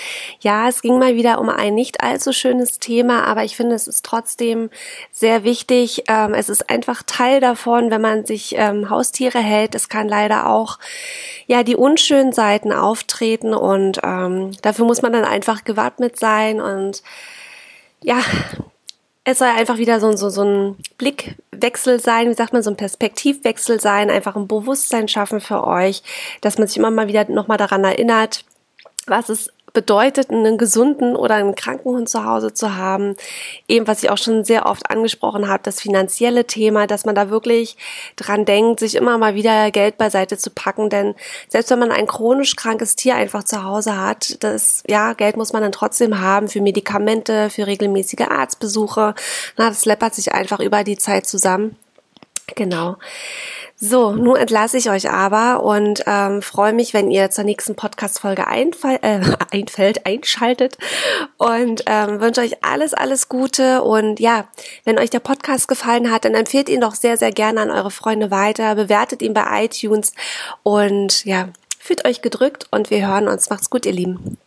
[SPEAKER 1] Ja, es ging mal wieder um ein nicht allzu schönes Thema, aber ich finde, es ist trotzdem sehr wichtig. Ähm, es ist einfach Teil davon, wenn man sich ähm, Haustiere hält. Es kann leider auch, ja, die unschönen Seiten auftreten und ähm, dafür muss man dann einfach gewappnet sein und ja, es soll einfach wieder so, so, so ein Blickwechsel sein, wie sagt man, so ein Perspektivwechsel sein, einfach ein Bewusstsein schaffen für euch, dass man sich immer mal wieder nochmal daran erinnert, was es bedeutet, einen gesunden oder einen kranken Hund zu Hause zu haben. Eben, was ich auch schon sehr oft angesprochen habe, das finanzielle Thema, dass man da wirklich dran denkt, sich immer mal wieder Geld beiseite zu packen. Denn selbst wenn man ein chronisch krankes Tier einfach zu Hause hat, das, ja, Geld muss man dann trotzdem haben für Medikamente, für regelmäßige Arztbesuche. Na, das läppert sich einfach über die Zeit zusammen. Genau. So, nun entlasse ich euch aber und ähm, freue mich, wenn ihr zur nächsten Podcast-Folge äh, einfällt, einschaltet und ähm, wünsche euch alles, alles Gute und ja, wenn euch der Podcast gefallen hat, dann empfehlt ihn doch sehr, sehr gerne an eure Freunde weiter, bewertet ihn bei iTunes und ja, fühlt euch gedrückt und wir hören uns. Macht's gut, ihr Lieben.